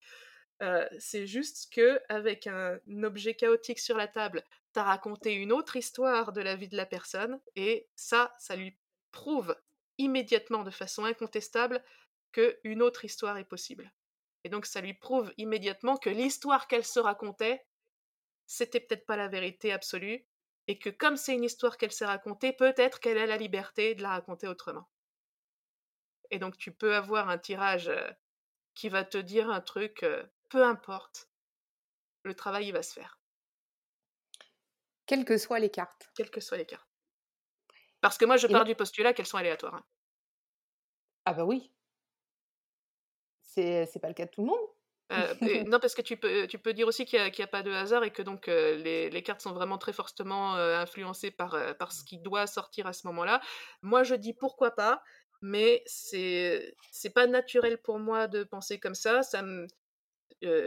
Euh, c'est juste que avec un, objet chaotique sur la table, tu as raconté une autre histoire de la vie de la personne et ça, ça lui prouve immédiatement, de façon incontestable, qu'une autre histoire est possible. Et donc ça lui prouve immédiatement que l'histoire qu'elle se racontait, c'était peut-être pas la vérité absolue, et que comme c'est une histoire qu'elle s'est racontée, peut-être qu'elle a la liberté de la raconter autrement. Et donc tu peux avoir un tirage euh, qui va te dire un truc, euh, peu importe, le travail il va se faire. Quelles que soient les cartes. Quelles que soient les cartes. Parce que moi je pars du postulat qu'elles sont aléatoires. Hein. Ah bah oui c'est pas le cas de tout le monde. Euh, non, parce que tu peux, tu peux dire aussi qu'il n'y a, pas de hasard et que donc euh, les, les, cartes sont vraiment très fortement euh, influencées par, par ce qui doit sortir à ce moment-là. Moi, je dis pourquoi pas, mais c'est c'est pas naturel pour moi de penser comme ça. Ça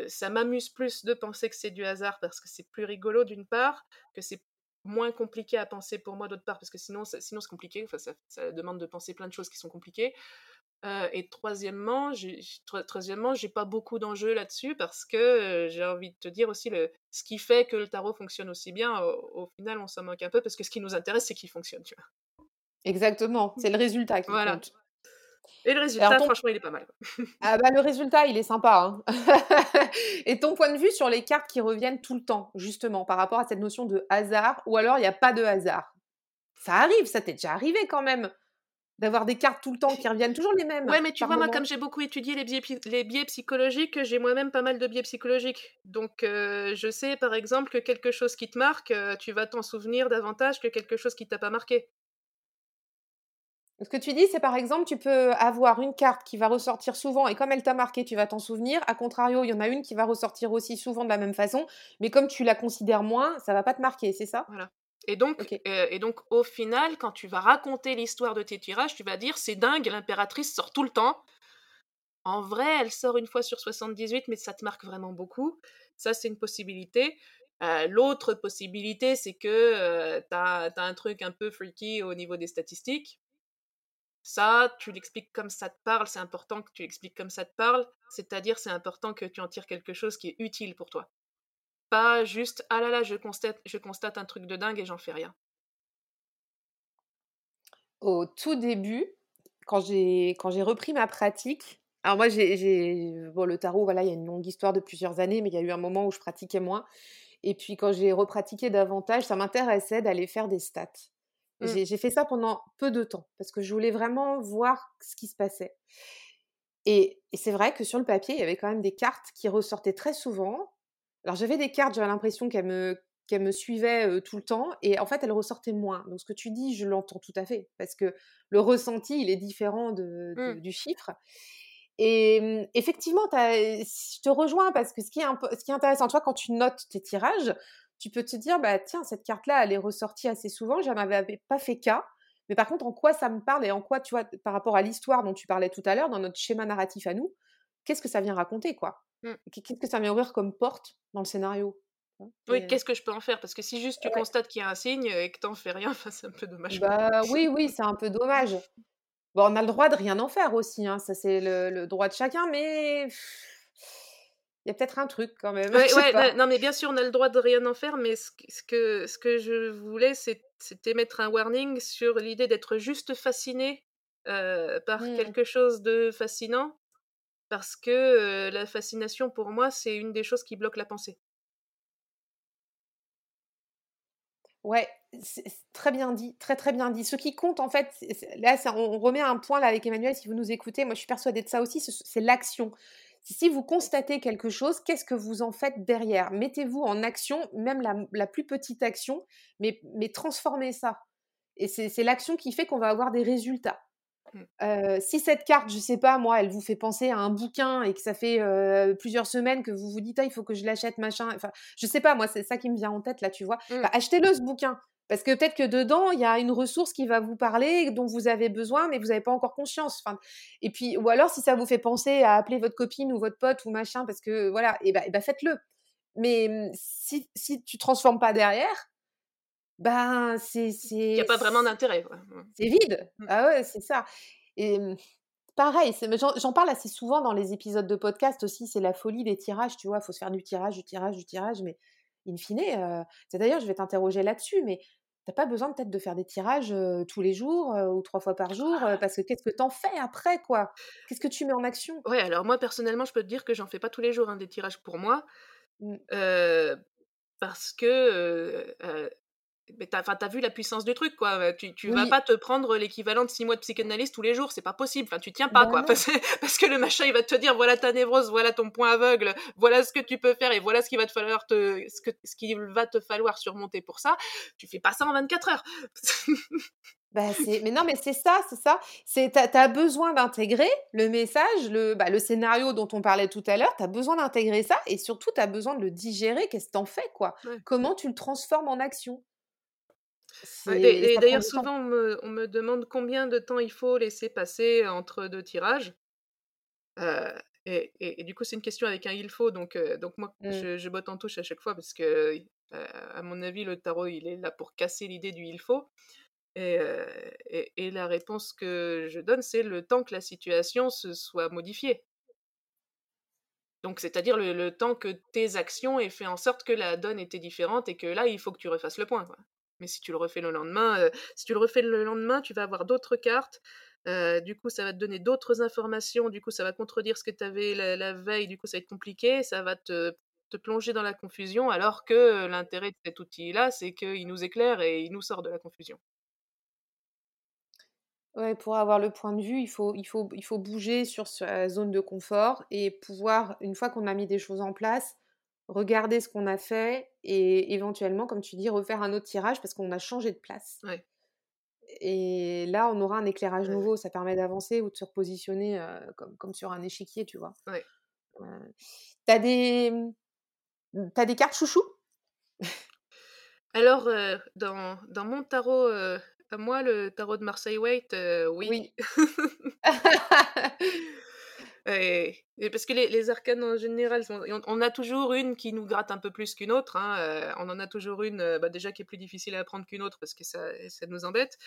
ça m'amuse plus de penser que c'est du hasard parce que c'est plus rigolo d'une part, que c'est moins compliqué à penser pour moi d'autre part parce que sinon, sinon c'est compliqué. Enfin, ça, ça, demande de penser plein de choses qui sont compliquées et troisièmement, j'ai, troisièmement, j'ai pas beaucoup d'enjeux là-dessus parce que j'ai envie de te dire aussi le, ce qui fait que le tarot fonctionne aussi bien. Au, final, on s'en moque un peu parce que ce qui nous intéresse, c'est qu'il fonctionne, tu vois. Exactement, c'est le résultat qui voilà. compte. Et le résultat, franchement, il est pas mal. ah bah le résultat, il est sympa. Hein. Et ton point de vue sur les cartes qui reviennent tout le temps, justement, par rapport à cette notion de hasard, ou alors il n'y a pas de hasard? Ça arrive, ça t'est déjà arrivé quand même d'avoir des cartes tout le temps qui reviennent toujours les mêmes. Ouais, mais tu vois, moi, comme j'ai beaucoup étudié les biais, les biais psychologiques, j'ai moi-même pas mal de biais psychologiques. Donc, euh, je sais, par exemple, que quelque chose qui te marque, euh, tu vas t'en souvenir davantage que quelque chose qui t'a pas marqué. Ce que tu dis, c'est par exemple, tu peux avoir une carte qui va ressortir souvent et comme elle t'a marqué, tu vas t'en souvenir. A contrario, il y en a une qui va ressortir aussi souvent de la même façon, mais comme tu la considères moins, ça va pas te marquer, c'est ça? Voilà. Et donc, euh, et donc, au final, quand tu vas raconter l'histoire de tes tirages, tu vas dire c'est dingue, l'impératrice sort tout le temps. En vrai, elle sort une fois sur 78, mais ça te marque vraiment beaucoup. Ça, c'est une possibilité. Euh, l'autre possibilité, c'est que euh, tu as, un truc un peu freaky au niveau des statistiques. Ça, tu l'expliques comme ça te parle, c'est important que tu l'expliques comme ça te parle, c'est-à-dire c'est important que tu en tires quelque chose qui est utile pour toi. Pas juste ah là là, je constate, je constate un truc de dingue et j'en fais rien. Au tout début, quand j'ai repris ma pratique, alors moi j'ai bon le tarot voilà il y a une longue histoire de plusieurs années, mais il y a eu un moment où je pratiquais moins. Et puis quand j'ai repratiqué davantage, ça m'intéressait d'aller faire des stats. Mmh. J'ai fait ça pendant peu de temps parce que je voulais vraiment voir ce qui se passait. Et, c'est vrai que sur le papier, il y avait quand même des cartes qui ressortaient très souvent. Alors j'avais des cartes, j'avais l'impression qu'elles me, qu'elles me suivaient tout le temps, et en fait elles ressortaient moins. Donc ce que tu dis, je l'entends tout à fait, parce que le ressenti, il est différent de, mmh. du chiffre. Et mmh, effectivement, je te rejoins parce que ce qui est, ce qui est intéressant, toi, quand tu notes tes tirages, tu peux te dire, bah tiens, cette carte-là, elle est ressortie assez souvent, je n'avais pas fait cas. Mais par contre, en quoi ça me parle et en quoi, tu vois, par rapport à l'histoire dont tu parlais tout à l'heure, dans notre schéma narratif à nous, qu'est-ce que ça vient raconter, quoi? Mmh. Qu'est-ce que ça vient ouvrir comme porte dans le scénario oui, qu'est-ce que je peux en faire? Parce que si juste tu constates qu'il y a un signe et que t'en fais rien, c'est un peu dommage. Bah oui, oui, c'est un peu dommage. Bon, on a le droit de rien en faire aussi, hein, ça c'est le, droit de chacun, mais il y a peut-être un truc quand même. Ouais, non, mais bien sûr, on a le droit de rien en faire, mais ce, que, ce que je voulais, c'était mettre un warning sur l'idée d'être juste fasciné euh, par mmh. quelque chose de fascinant, parce que euh, la fascination, pour moi, c'est une des choses qui bloque la pensée. Ouais, très bien dit, très très bien dit. Ce qui compte en fait, là, on remet un point là avec Emmanuel, si vous nous écoutez, moi je suis persuadée de ça aussi, c'est l'action. Si vous constatez quelque chose, qu'est-ce que vous en faites derrière? Mettez-vous en action, même la, plus petite action, mais, mais transformez ça. Et c'est l'action qui fait qu'on va avoir des résultats. Mmh. si cette carte, je sais pas, moi, elle vous fait penser à un bouquin et que ça fait plusieurs semaines que vous vous dites, ah, il faut que je l'achète, machin. Enfin, je sais pas, moi, c'est ça qui me vient en tête là, tu vois. Mmh. Bah, achetez-le ce bouquin. Parce que peut-être que dedans, il y a une ressource qui va vous parler, dont vous avez besoin, mais vous n'avez pas encore conscience. Enfin, et puis, ou alors, si ça vous fait penser à appeler votre copine ou votre pote ou machin, parce que voilà, et ben, bah, faites-le. Mais mmh, si, si tu transformes pas derrière, ben c'est. Il n'y a pas vraiment d'intérêt. Mmh. C'est vide. Mmh. Ah ouais, c'est ça. Et pareil, j'en parle assez souvent dans les épisodes de podcast aussi, c'est la folie des tirages, tu vois, il faut se faire du tirage, du tirage, du tirage, mais in fine, c'est d'ailleurs, je vais t'interroger là-dessus, mais T'as pas besoin peut-être de faire des tirages tous les jours ou trois fois par jour, ah. parce que qu'est-ce que t'en fais après, quoi? Qu'est-ce que tu mets en action? Ouais, alors moi personnellement, je peux te dire que j'en fais pas tous les jours hein, des tirages pour moi, mmh. parce que mais t'as, as vu la puissance du truc, quoi. Tu, tu vas pas te prendre l'équivalent de 6 mois de psychanalyse tous les jours, c'est pas possible. Enfin, tu tiens pas, bah quoi. Parce, que le machin, il va te dire voilà ta névrose, voilà ton point aveugle, voilà ce que tu peux faire et voilà ce qu'il va te falloir te, ce, que, ce qu'il va te falloir surmonter pour ça. Tu fais pas ça en 24 heures. Bah mais non, mais c'est ça, c'est ça. C'est, tu as besoin d'intégrer le message, le, bah, le scénario dont on parlait tout à l'heure, tu as besoin d'intégrer ça et surtout, tu as besoin de le digérer. Qu'est-ce que tu en fais, quoi? Comment tu le transformes en action? Et, d'ailleurs, souvent, on me, demande combien de temps il faut laisser passer entre deux tirages. Euh, et, du coup, c'est une question avec un il faut. Donc, euh, donc moi, mmh. je, botte en touche à chaque fois parce que, euh, à mon avis, le tarot, il est là pour casser l'idée du il faut. Et, et, la réponse que je donne, c'est le temps que la situation se soit modifiée. Donc, c'est-à-dire le, le, temps que tes actions aient fait en sorte que la donne était différente et que là, il faut que tu refasses le point. Quoi. Mais si tu le refais le lendemain, euh, si tu le refais le lendemain, tu vas avoir d'autres cartes. Euh, du coup, ça va te donner d'autres informations. Du coup, ça va contredire ce que tu avais la, veille. Du coup, ça va être compliqué. Ça va te, te plonger dans la confusion. Alors que l'intérêt de cet outil-là, c'est qu'il nous éclaire et il nous sort de la confusion. Ouais, pour avoir le point de vue, il faut, il faut, il faut bouger sur sa zone de confort et pouvoir, une fois qu'on a mis des choses en place, regarder ce qu'on a fait et éventuellement, comme tu dis, refaire un autre tirage parce qu'on a changé de place. Et là, on aura un éclairage nouveau. Ça permet d'avancer ou de se repositionner comme, comme, sur un échiquier, tu vois. Ouais. T'as des... As des cartes chouchou? Alors, dans, dans, mon tarot, à moi, le tarot de Marseille Waite, oui. oui. Et, parce que les, arcanes en général, on, a toujours une qui nous gratte un peu plus qu'une autre. Hein, euh, on en a toujours une euh, bah, déjà qui est plus difficile à apprendre qu'une autre parce que ça, nous embête.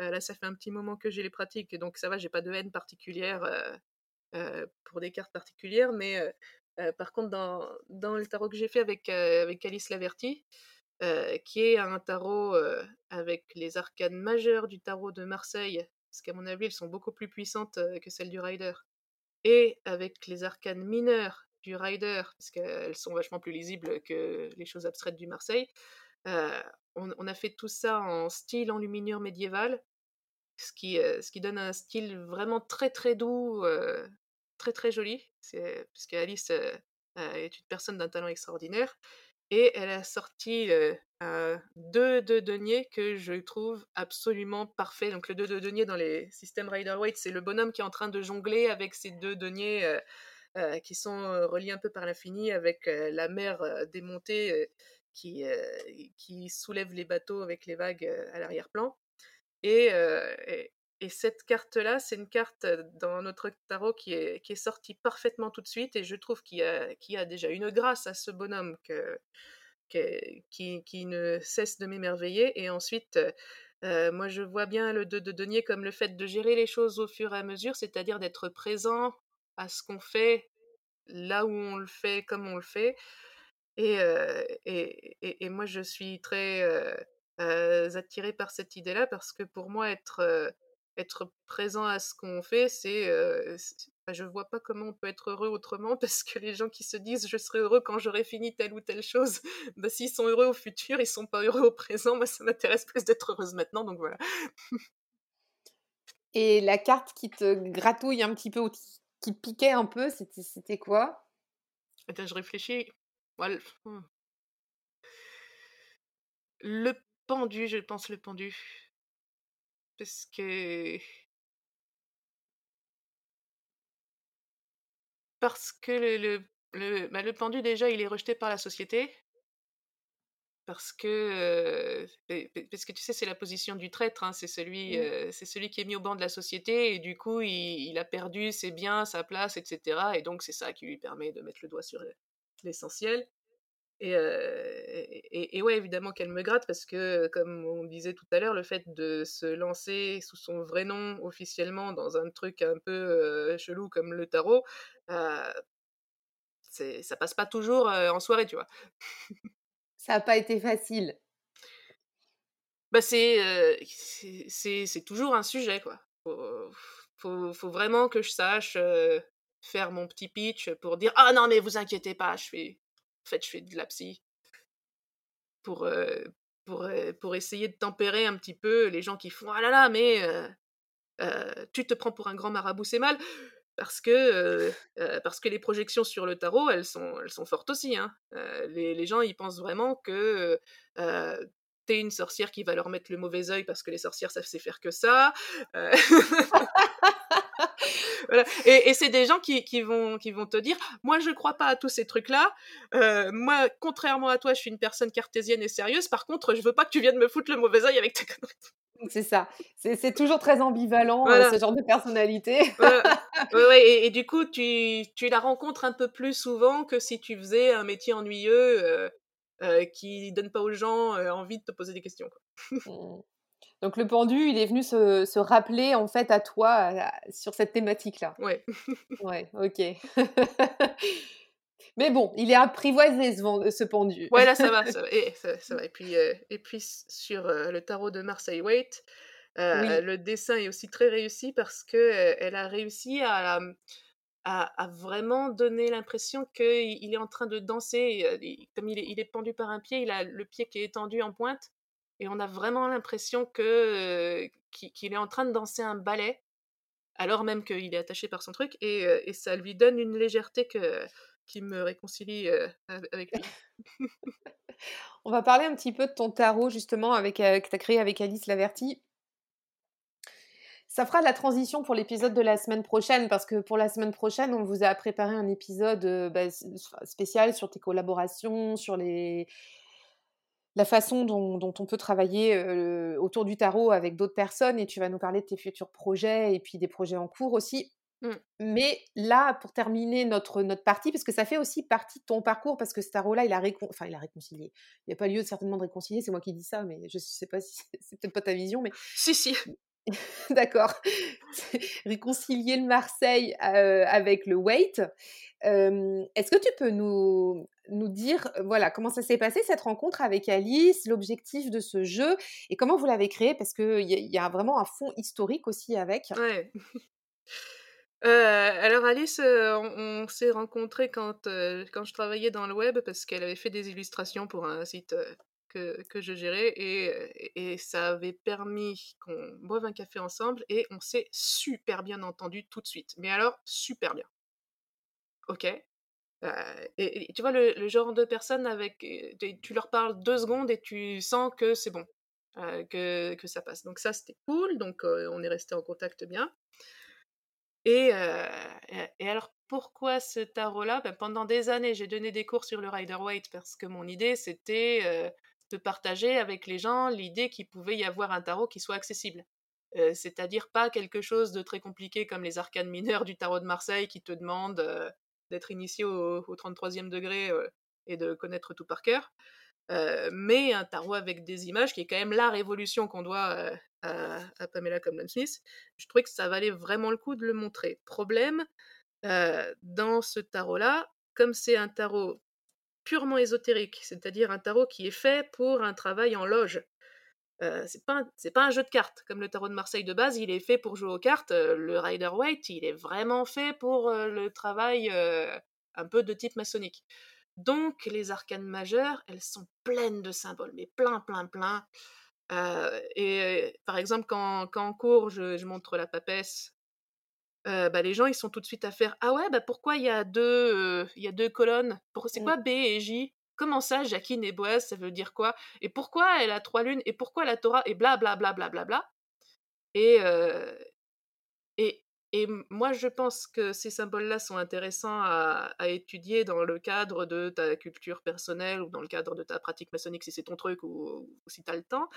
Euh, là, ça fait un petit moment que j'ai les pratiques, donc ça va, j'ai pas de haine particulière pour des cartes particulières. Mais par contre, dans, le tarot que j'ai fait avec, avec Alice Laverty, qui est un tarot avec les arcanes majeures du tarot de Marseille, parce qu'à mon avis, elles sont beaucoup plus puissantes que celles du Rider et avec les arcanes mineures du Rider, parce qu'elles sont vachement plus lisibles que les choses abstraites du Marseille, on, a fait tout ça en style enluminure médiéval, ce qui, ce qui donne un style vraiment très très doux, très très joli. Parce qu'Alice est une personne d'un talent extraordinaire. Et elle a sorti deux de deniers que je trouve absolument parfaits. Donc le deux de deniers dans les systèmes Rider-Waite, c'est le bonhomme qui est en train de jongler avec ces deux deniers qui sont reliés un peu par l'infini avec la mer démontée qui, qui soulève les bateaux avec les vagues à l'arrière-plan. Et, cette carte-là, c'est une carte dans notre tarot qui est, qui est sortie parfaitement tout de suite. Et je trouve qu'il y, a, qu'il y a déjà une grâce à ce bonhomme qui, qui, ne cesse de m'émerveiller. Et ensuite, moi, je vois bien le 2 de denier comme le fait de gérer les choses au fur et à mesure, c'est-à-dire d'être présent à ce qu'on fait là où on le fait, comme on le fait. Et, et, et, moi, je suis très attirée par cette idée-là parce que pour moi, être, être présent à ce qu'on fait, c'est. je vois pas comment on peut être heureux autrement parce que les gens qui se disent je serai heureux quand j'aurai fini telle ou telle chose, bah, s'ils sont heureux au futur, ils sont pas heureux au présent. Moi, ça m'intéresse plus d'être heureuse maintenant, donc voilà. Et la carte qui te gratouille un petit peu, ou qui piquait un peu, c'était quoi? Attends, je réfléchis. Hmm. Le pendu, je pense le pendu. Parce que parce que le le le, bah, le pendu déjà, il est rejeté par la société. Parce que, parce que tu sais, c'est la position du traître, hein, c'est celui, mmh. c'est celui qui est mis au banc de la société et du coup, il, a perdu ses biens, sa place, etc. Et donc, c'est ça qui lui permet de mettre le doigt sur l'essentiel. Et, et, ouais, évidemment qu'elle me gratte parce que, comme on disait tout à l'heure, le fait de se lancer sous son vrai nom officiellement dans un truc un peu chelou comme le tarot, euh, ça passe pas toujours en soirée, tu vois. Ça n'a pas été facile. Bah c'est, c'est, toujours un sujet, quoi. Faut, faut, vraiment que je sache faire mon petit pitch pour dire Ah non, mais vous inquiétez pas, je fais, en fait, je fais de la psy. Pour, pour, pour essayer de tempérer un petit peu les gens qui font Ah là là, mais tu te prends pour un grand marabout, c'est mal parce que, parce que les projections sur le tarot, elles sont, elles sont fortes aussi. Hein. Les, gens, ils pensent vraiment que t'es une sorcière qui va leur mettre le mauvais œil parce que les sorcières savent faire que ça. Et, c'est des gens qui, qui, vont, qui vont te dire, moi je crois pas à tous ces trucs-là. moi, contrairement à toi, je suis une personne cartésienne et sérieuse. Par contre, je veux pas que tu viennes me foutre le mauvais œil avec tes conneries. C'est ça. C'est toujours très ambivalent, ce genre de personnalité. ouais, et, du coup, tu, tu, la rencontres un peu plus souvent que si tu faisais un métier ennuyeux euh, euh, qui donne pas aux gens envie de te poser des questions. Mmh. Donc le pendu, il est venu se, se rappeler en fait à toi sur cette thématique-là. Ouais. ouais, ok. Mais bon, il est apprivoisé ce, ce pendu. Ouais, là ça va, ça va. Et, ça, va. et, puis, euh, et puis sur euh, le tarot de Marseille Waite, euh, le dessin est aussi très réussi parce que elle a réussi à, à, vraiment donner l'impression qu'il est en train de danser. Comme il est, il est pendu par un pied, il a le pied qui est étendu en pointe. Et on a vraiment l'impression que qu'il est en train de danser un ballet, alors même qu'il est attaché par son truc. Et, ça lui donne une légèreté qui me réconcilie avec lui. On va parler un petit peu de ton tarot, justement, avec, que tu as créé avec Alice Laverty. Ça fera la transition pour l'épisode de la semaine prochaine, parce que pour la semaine prochaine, on vous a préparé un épisode bah, spécial sur tes collaborations, sur les, la façon dont, on peut travailler autour du tarot avec d'autres personnes, et tu vas nous parler de tes futurs projets et puis des projets en cours aussi. Mmh. Mais là, pour terminer notre, notre partie, parce que ça fait aussi partie de ton parcours, parce que ce tarot-là, il, a enfin, il a réconcilié. Il n'y a pas lieu certainement de réconcilier, c'est moi qui dis ça, mais je ne sais pas si c'est peut-être pas ta vision. Mais... Si, si. D'accord. réconcilier le Marseille avec le Wait. Est-ce que tu peux nous, nous dire voilà comment ça s'est passé cette rencontre avec Alice, l'objectif de ce jeu et comment vous l'avez créé? Parce qu'il y, y, a vraiment un fond historique aussi avec. Ouais. alors Alice, on, s'est rencontrés quand, quand je travaillais dans le web parce qu'elle avait fait des illustrations pour un site que, que je gérais et, et, ça avait permis qu'on boive un café ensemble et on s'est super bien entendu tout de suite. Mais alors, super bien. Ok. Et, tu vois, le, genre de personne avec. Tu leur parles deux secondes et tu sens que c'est bon, que, que, ça passe. Donc, ça, c'était cool. Donc, on est resté en contact bien. Et, et alors, pourquoi ce tarot-là? Ben, Pendant des années, j'ai donné des cours sur le Rider-Waite parce que mon idée, c'était de partager avec les gens l'idée qu'il pouvait y avoir un tarot qui soit accessible. C'est-à-dire pas quelque chose de très compliqué comme les arcanes mineurs du tarot de Marseille qui te demandent d'être initié au, 33e degré et de connaître tout par cœur. mais un tarot avec des images, qui est quand même la révolution qu'on doit à, Pamela Comlan Smith, je trouvais que ça valait vraiment le coup de le montrer. Problème, dans ce tarot-là, comme c'est un tarot purement ésotérique, c'est-à-dire un tarot qui est fait pour un travail en loge. Euh, c'est pas, pas un jeu de cartes comme le tarot de Marseille de base, il est fait pour jouer aux cartes. le Rider Waite, il est vraiment fait pour le travail un peu de type maçonnique. Donc les arcanes majeures, elles sont pleines de symboles, mais plein, plein, plein. et par exemple, quand, quand en cours, je, montre la papesse, bah, les gens, ils sont tout de suite à faire Ah ouais, bah pourquoi il y, a deux, il y a deux colonnes? C'est quoi B et J? Comment ça, Jacqueline et Boaz, ça veut dire quoi? Et pourquoi elle a trois lunes? Et pourquoi la Torah? Et bla bla bla bla bla. Et, et, et moi, je pense que ces symboles-là sont intéressants à, étudier dans le cadre de ta culture personnelle ou dans le cadre de ta pratique maçonnique si c'est ton truc ou, si tu as le temps.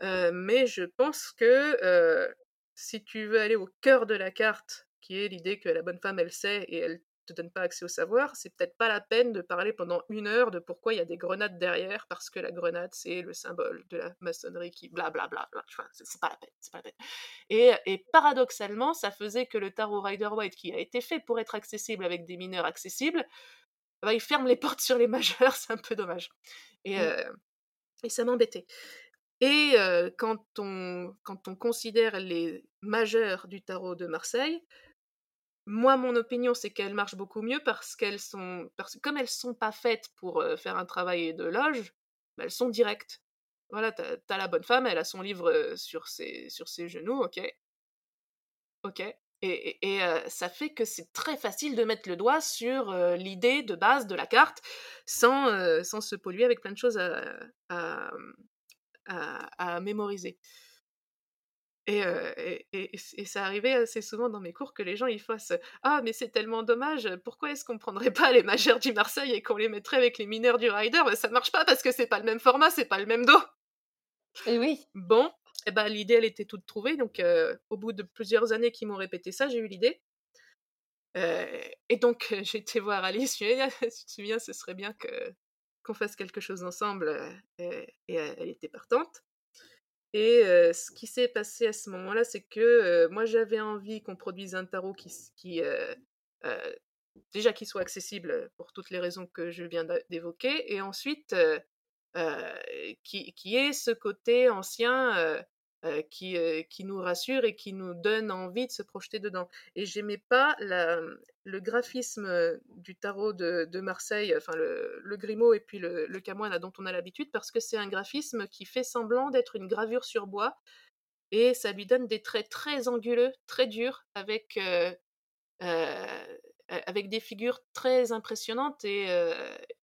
mais je pense que si tu veux aller au cœur de la carte, qui est l'idée que la bonne femme, elle sait et elle te donne pas accès au savoir, c'est peut-être pas la peine de parler pendant une heure de pourquoi il y a des grenades derrière, parce que la grenade, c'est le symbole de la maçonnerie qui blablabla. Bla, bla, bla. C'est pas la peine, c'est pas la peine. Et, et, paradoxalement, ça faisait que le tarot Rider-Waite, qui a été fait pour être accessible avec des mineurs accessibles, bah, il ferme les portes sur les majeurs, c'est un peu dommage. Et, mmh. euh, et ça m'embêtait. Et quand, on, quand on considère les majeurs du tarot de Marseille, moi, mon opinion, c'est qu'elles marchent beaucoup mieux parce qu'elles sont, parce, comme elles sont pas faites pour faire un travail de loge, bah, elles sont directes. Voilà, t'as as la bonne femme, elle a son livre sur ses, genoux, ok. Ok. Et, et, ça fait que c'est très facile de mettre le doigt sur l'idée de base de la carte sans, se polluer avec plein de choses à, mémoriser. Et, et, et, ça arrivait assez souvent dans mes cours que les gens ils fassent Ah, mais c'est tellement dommage, pourquoi est-ce qu'on prendrait pas les majeurs du Marseille et qu'on les mettrait avec les mineurs du Rider? Mais Ça marche pas parce que c'est pas le même format, c'est pas le même dos. Et oui. Bon, et ben, l'idée elle était toute trouvée, donc au bout de plusieurs années qu'ils m'ont répété ça, j'ai eu l'idée. et donc j'ai été voir Alice, je lui ai dit, ah, si tu te souviens, ce serait bien que qu'on fasse quelque chose ensemble. Et, elle était partante. Et ce qui s'est passé à ce moment-là, c'est que moi j'avais envie qu'on produise un tarot qui, déjà qui soit accessible pour toutes les raisons que je viens d'évoquer, et ensuite qui, qui ait ce côté ancien euh, qui, euh, qui nous rassure et qui nous donne envie de se projeter dedans. Et j'aimais pas la, le graphisme euh, du tarot de, Marseille, enfin le, Grimaud et puis le, le Camoine dont on a l'habitude, parce que c'est un graphisme qui fait semblant d'être une gravure sur bois et ça lui donne des traits très anguleux, très durs, avec, des figures très impressionnantes et,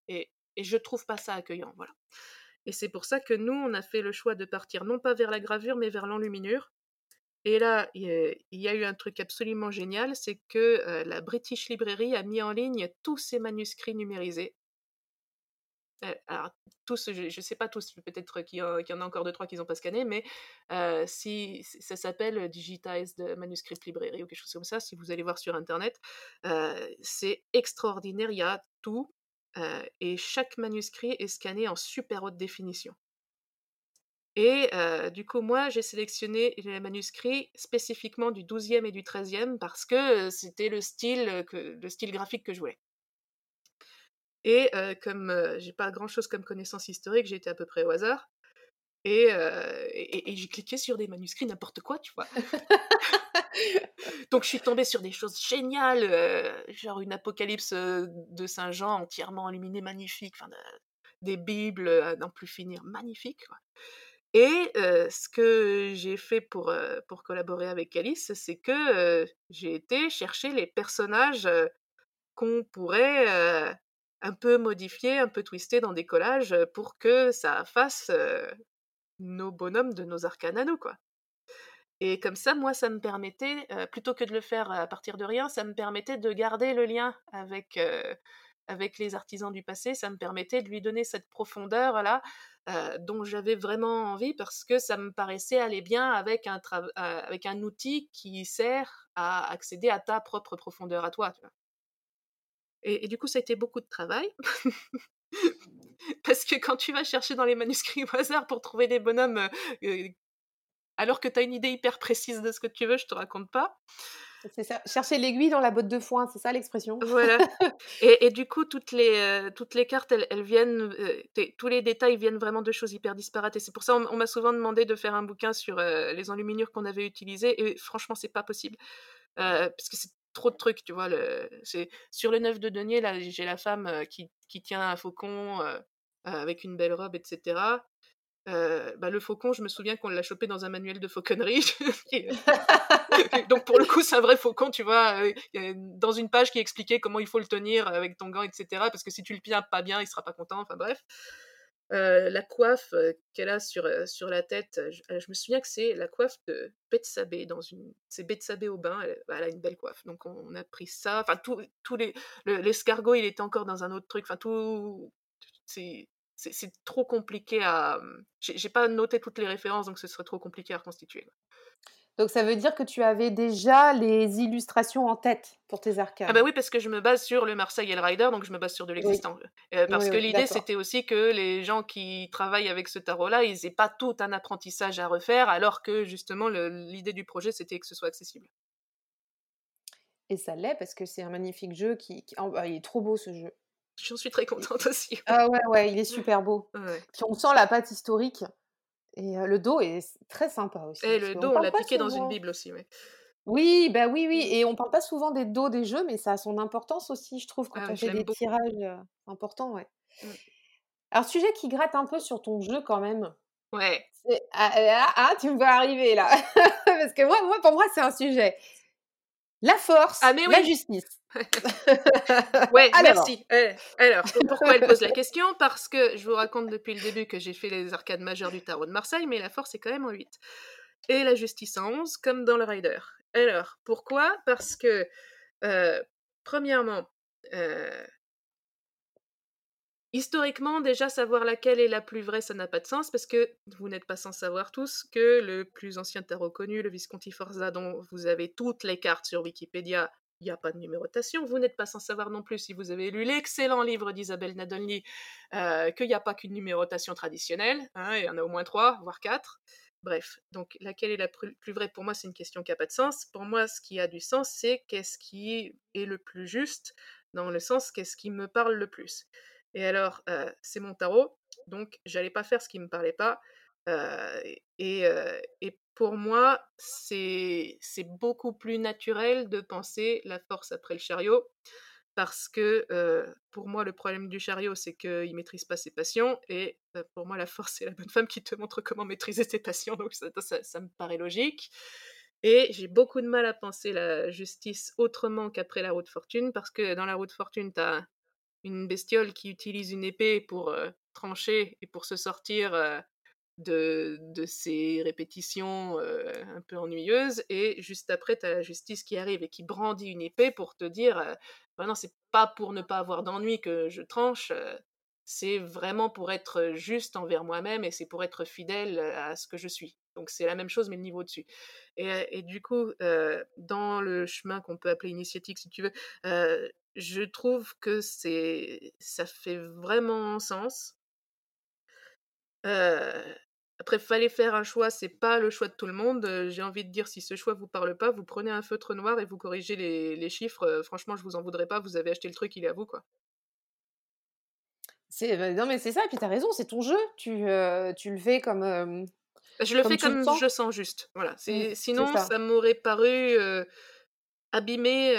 et, et je trouve pas ça accueillant. Voilà. Et c'est pour ça que nous, on a fait le choix de partir non pas vers la gravure, mais vers l'enluminure. Et là, il y a eu un truc absolument génial, c'est que euh, la British Library a mis en ligne tous ses manuscrits numérisés. Euh, alors, tous, je ne sais pas tous, peut-être qu'il y, en a encore deux, trois qui n'ont pas scanné, mais euh, si, ça s'appelle Digitized Manuscript Library ou quelque chose comme ça, si vous allez voir sur Internet, c'est extraordinaire, il y a tout, et chaque manuscrit est scanné en super haute définition. Et du coup, moi, j'ai sélectionné les manuscrits spécifiquement du 12e et du 13e parce que c'était le style, le style graphique que je voulais. Et comme j'ai pas grand chose comme connaissance historique, j'ai été à peu près au hasard. Et j'ai cliqué sur des manuscrits n'importe quoi, tu vois. Donc je suis tombée sur des choses géniales, euh, genre une apocalypse euh, de Saint Jean entièrement illuminée, magnifique, enfin des bibles à n'en plus finir, magnifiques. Et ce que j'ai fait pour, pour collaborer avec Alice, c'est que j'ai été chercher les personnages qu'on pourrait un peu modifier, un peu twister dans des collages pour que ça fasse nos bonhommes de nos arcanes à nous, quoi. Et comme ça, moi, ça me permettait, plutôt que de le faire à partir de rien, ça me permettait de garder le lien avec, avec les artisans du passé, ça me permettait de lui donner cette profondeur-là dont j'avais vraiment envie parce que ça me paraissait aller bien avec un, avec un outil qui sert à accéder à ta propre profondeur à toi. Et, du coup, ça a été beaucoup de travail. parce que quand tu vas chercher dans les manuscrits au hasard pour trouver des bonhommes alors que tu as une idée hyper précise de ce que tu veux, je te raconte pas. C'est ça, chercher l'aiguille dans la botte de foin, c'est ça l'expression. Voilà. et, du coup, toutes les, euh, toutes les cartes, elles, viennent, euh, tous les détails viennent vraiment de choses hyper disparates. Et c'est pour ça on, m'a souvent demandé de faire un bouquin sur euh, les enluminures qu'on avait utilisées. Et franchement, c'est pas possible. parce que c'est trop de trucs, tu vois. Le, c'est, sur le neuf de denier, là, j'ai la femme qui, qui tient un faucon avec une belle robe, etc. bah, le faucon, je me souviens qu'on l'a chopé dans un manuel de fauconnerie. Donc pour le coup, c'est un vrai faucon, tu vois, dans une page qui expliquait comment il faut le tenir avec ton gant, etc. Parce que si tu le tiens pas bien, il sera pas content. Enfin bref. la coiffe qu'elle a sur, sur la tête, je, me souviens que c'est la coiffe de Betsabé dans une c'est Betsabé au bain, elle, a une belle coiffe. Donc on, a pris ça, enfin tous les l'escargot, il était encore dans un autre truc, enfin tout c'est c'est trop compliqué à. J'ai pas noté toutes les références, donc ce serait trop compliqué à reconstituer. Donc ça veut dire que tu avais déjà les illustrations en tête pour tes arcades. Ah bah oui, parce que je me base sur le Marseille et le Rider, donc je me base sur de l'existant. Euh, parce que l'idée, c'était aussi que les gens qui travaillent avec ce tarot-là, ils n'aient pas tout un apprentissage à refaire, alors que justement, l'idée du projet, c'était que ce soit accessible. Et ça l'est, parce que c'est un magnifique jeu qui... Oh, bah, il est trop beau ce jeu. J'en suis très contente aussi. Ah ouais, ouais, il est super beau. Puis on sent la pâte historique. Et le dos est très sympa aussi. Et le dos, on, l'a piqué dans une bible aussi, ouais. Oui, bah oui, oui. Et on parle pas souvent des dos des jeux, mais ça a son importance aussi, je trouve, quand ah, on fait des tirages importants, ouais. Mmh. Alors, sujet qui gratte un peu sur ton jeu quand même. Ouais. Ah, ah, ah, tu me vois arriver là. Parce que moi, moi, pour moi, c'est un sujet. La force, ah, mais la justice. ouais, merci. Eh, alors, pourquoi elle pose la question? Parce que je vous raconte depuis le début que j'ai fait les arcades majeures du tarot de Marseille, mais la force est quand même en 8. Et la justice en 11, comme dans le Rider. Alors, pourquoi? Parce que, euh, premièrement, euh, Historiquement, déjà, savoir laquelle est la plus vraie, ça n'a pas de sens, parce que vous n'êtes pas sans savoir tous que le plus ancien tarot connu, le Visconti Forza, dont vous avez toutes les cartes sur Wikipédia, il n'y a pas de numérotation. Vous n'êtes pas sans savoir non plus, si vous avez lu l'excellent livre d'Isabelle Nadolny, euh, qu'il n'y a pas qu'une numérotation traditionnelle. Hein, il y en a au moins trois, voire quatre. Bref, donc laquelle est la plus, vraie pour moi, c'est une question qui n'a pas de sens. Pour moi, ce qui a du sens, c'est qu'est-ce qui est le plus juste, dans le sens qu'est-ce qui me parle le plus. Et alors, euh, c'est mon tarot, donc j'allais pas faire ce qui me parlait pas. Euh, et, et, pour moi, c'est beaucoup plus naturel de penser la force après le chariot, parce que pour moi, le problème du chariot, c'est qu'il maîtrise pas ses passions, et pour moi, la force, c'est la bonne femme qui te montre comment maîtriser ses passions, donc ça, ça, me paraît logique. Et j'ai beaucoup de mal à penser la justice autrement qu'après la roue de fortune, parce que dans la roue de fortune, tu as une bestiole qui utilise une épée pour trancher et pour se sortir de, de ces répétitions un peu ennuyeuses, et juste après, tu as la justice qui arrive et qui brandit une épée pour te dire bah non, c'est pas pour ne pas avoir d'ennui que je tranche, c'est vraiment pour être juste envers moi-même et c'est pour être fidèle à ce que je suis. Donc c'est la même chose, mais le niveau dessus. Et, et du coup, dans le chemin qu'on peut appeler initiatique, si tu veux, je trouve que c'est ça fait vraiment sens. Euh, après, fallait faire un choix, c'est pas le choix de tout le monde. J'ai envie de dire, si ce choix vous parle pas, vous prenez un feutre noir et vous corrigez les, chiffres. franchement, je vous en voudrais pas, vous avez acheté le truc, il est à vous, quoi. C'est, bah, non, mais c'est ça, et puis t'as raison, c'est ton jeu. Tu, tu le fais comme. je le fais comme je sens juste. Voilà. Mmh, sinon, ça, m'aurait paru abîmer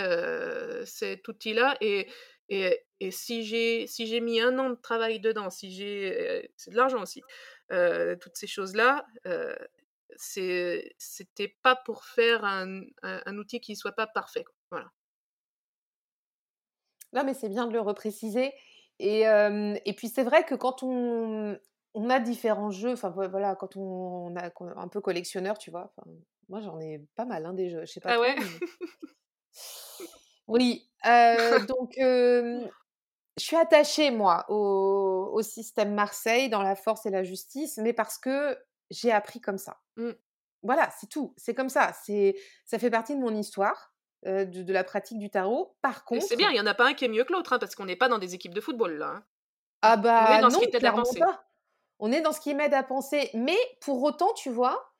cet outil-là. Et, Et, et si j'ai si j'ai mis un an de travail dedans, si j'ai c'est de l'argent aussi, toutes ces choses-là, c'était pas pour faire un, un, outil qui soit pas parfait. Voilà. Non, mais c'est bien de le repréciser. Et, et puis c'est vrai que quand on, on a différents jeux, enfin voilà, quand on, a un peu collectionneur, tu vois, moi j'en ai pas mal hein, des jeux, je sais pas. Ah ouais? Oui, donc je suis attachée moi au, au, système Marseille dans la force et la justice, mais parce que j'ai appris comme ça. Mmh. Voilà, c'est tout, c'est comme ça, c'est ça fait partie de mon histoire. Euh, de, la pratique du tarot. Par contre. C'est bien, il n'y en a pas un qui est mieux que l'autre, hein, parce qu'on n'est pas dans des équipes de football là. Hein. Ah bah on est dans ce qui t'aide à penser. On est dans ce qui m'aide à penser. Mais pour autant, tu vois,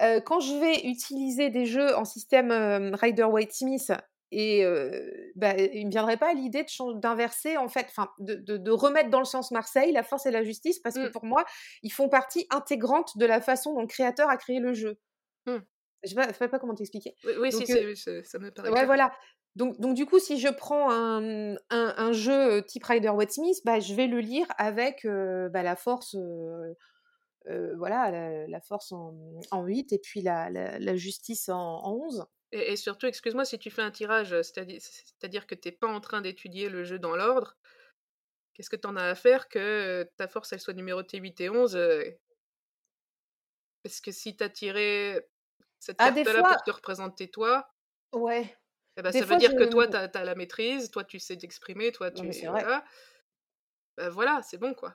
euh, quand je vais utiliser des jeux en système euh, Rider-Waite-Smith, et bah, il ne me viendrait pas l'idée d'inverser, en fait, enfin, de, de, remettre dans le sens Marseille la force et la justice, parce que mmh. pour moi, ils font partie intégrante de la façon dont le créateur a créé le jeu. Mmh. Je ne sais, pas comment t'expliquer. Oui, si, ça me paraît. Ouais, voilà. Donc, donc, du coup, si je prends un, un, jeu type Rider Waite Smith, bah, je vais le lire avec bah, la force, voilà, la, force en, en, 8 et puis la, la, justice en, en 11. Et, et surtout, excuse-moi, si tu fais un tirage, c'est-à-dire que tu n'es pas en train d'étudier le jeu dans l'ordre, qu'est-ce que tu en as à faire que ta force, elle soit numérotée 8 et 11 Parce que si tu as tiré cette ah, carte-là pour te représenter toi. Ouais. Eh ben, ça veut dire que toi, tu as, la maîtrise, toi, tu sais t'exprimer, toi, tu. es voilà, ben, voilà c'est bon, quoi.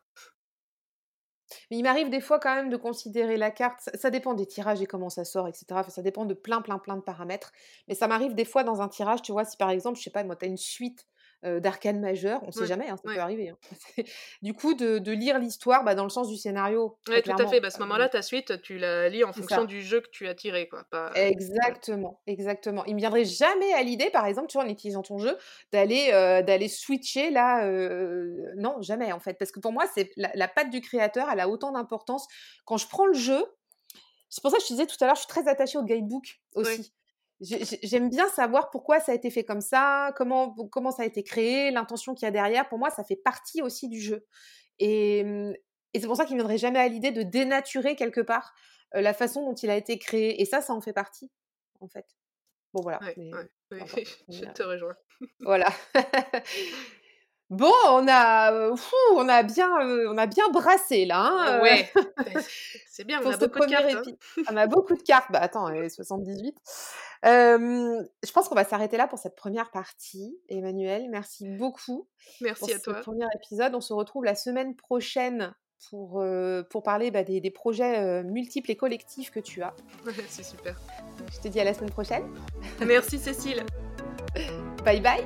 Mais il m'arrive des fois quand même de considérer la carte, ça, dépend des tirages et comment ça sort, etc. ça dépend de plein, plein, plein de paramètres. Mais ça m'arrive des fois dans un tirage, tu vois, si par exemple, je sais pas, moi, tu as une suite d'arcane majeur, on ne sait jamais, hein, ça peut arriver. Hein. du coup, de, lire l'histoire bah, dans le sens du scénario. Oui, tout à fait. Bah, à ce moment-là, ta suite, tu la lis en fonction du jeu que tu as tiré. Quoi. Exactement, exactement. Il ne me viendrait jamais à l'idée, par exemple, tu vois, en utilisant ton jeu, d'aller d'aller switcher là. Non, jamais en fait. Parce que pour moi, c'est la, patte du créateur, elle a autant d'importance. Quand je prends le jeu, c'est pour ça que je te disais tout à l'heure, je suis très attachée au guidebook aussi. J'aime bien savoir pourquoi ça a été fait comme ça, comment, comment ça a été créé, l'intention qu'il y a derrière. Pour moi, ça fait partie aussi du jeu. Et, mmh, et c'est pour ça qu'il ne viendrait jamais à l'idée de dénaturer quelque part la façon dont il a été créé. Et ça, ça en fait partie, en fait. Bon, voilà. je te rejoins. voilà. Bon, on a, on a bien, on a bien brassé là. Hein, ouais, c'est bien, on a beaucoup de cartes. Hein. On a beaucoup de cartes. Bah attends, 78. je pense qu'on va s'arrêter là pour cette première partie. Emmanuel, merci beaucoup. Merci à toi. Ce premier épisode. On se retrouve la semaine prochaine pour, pour parler bah, des, des, projets multiples et collectifs que tu as. c'est super. Je te dis à la semaine prochaine. Merci Cécile. bye bye.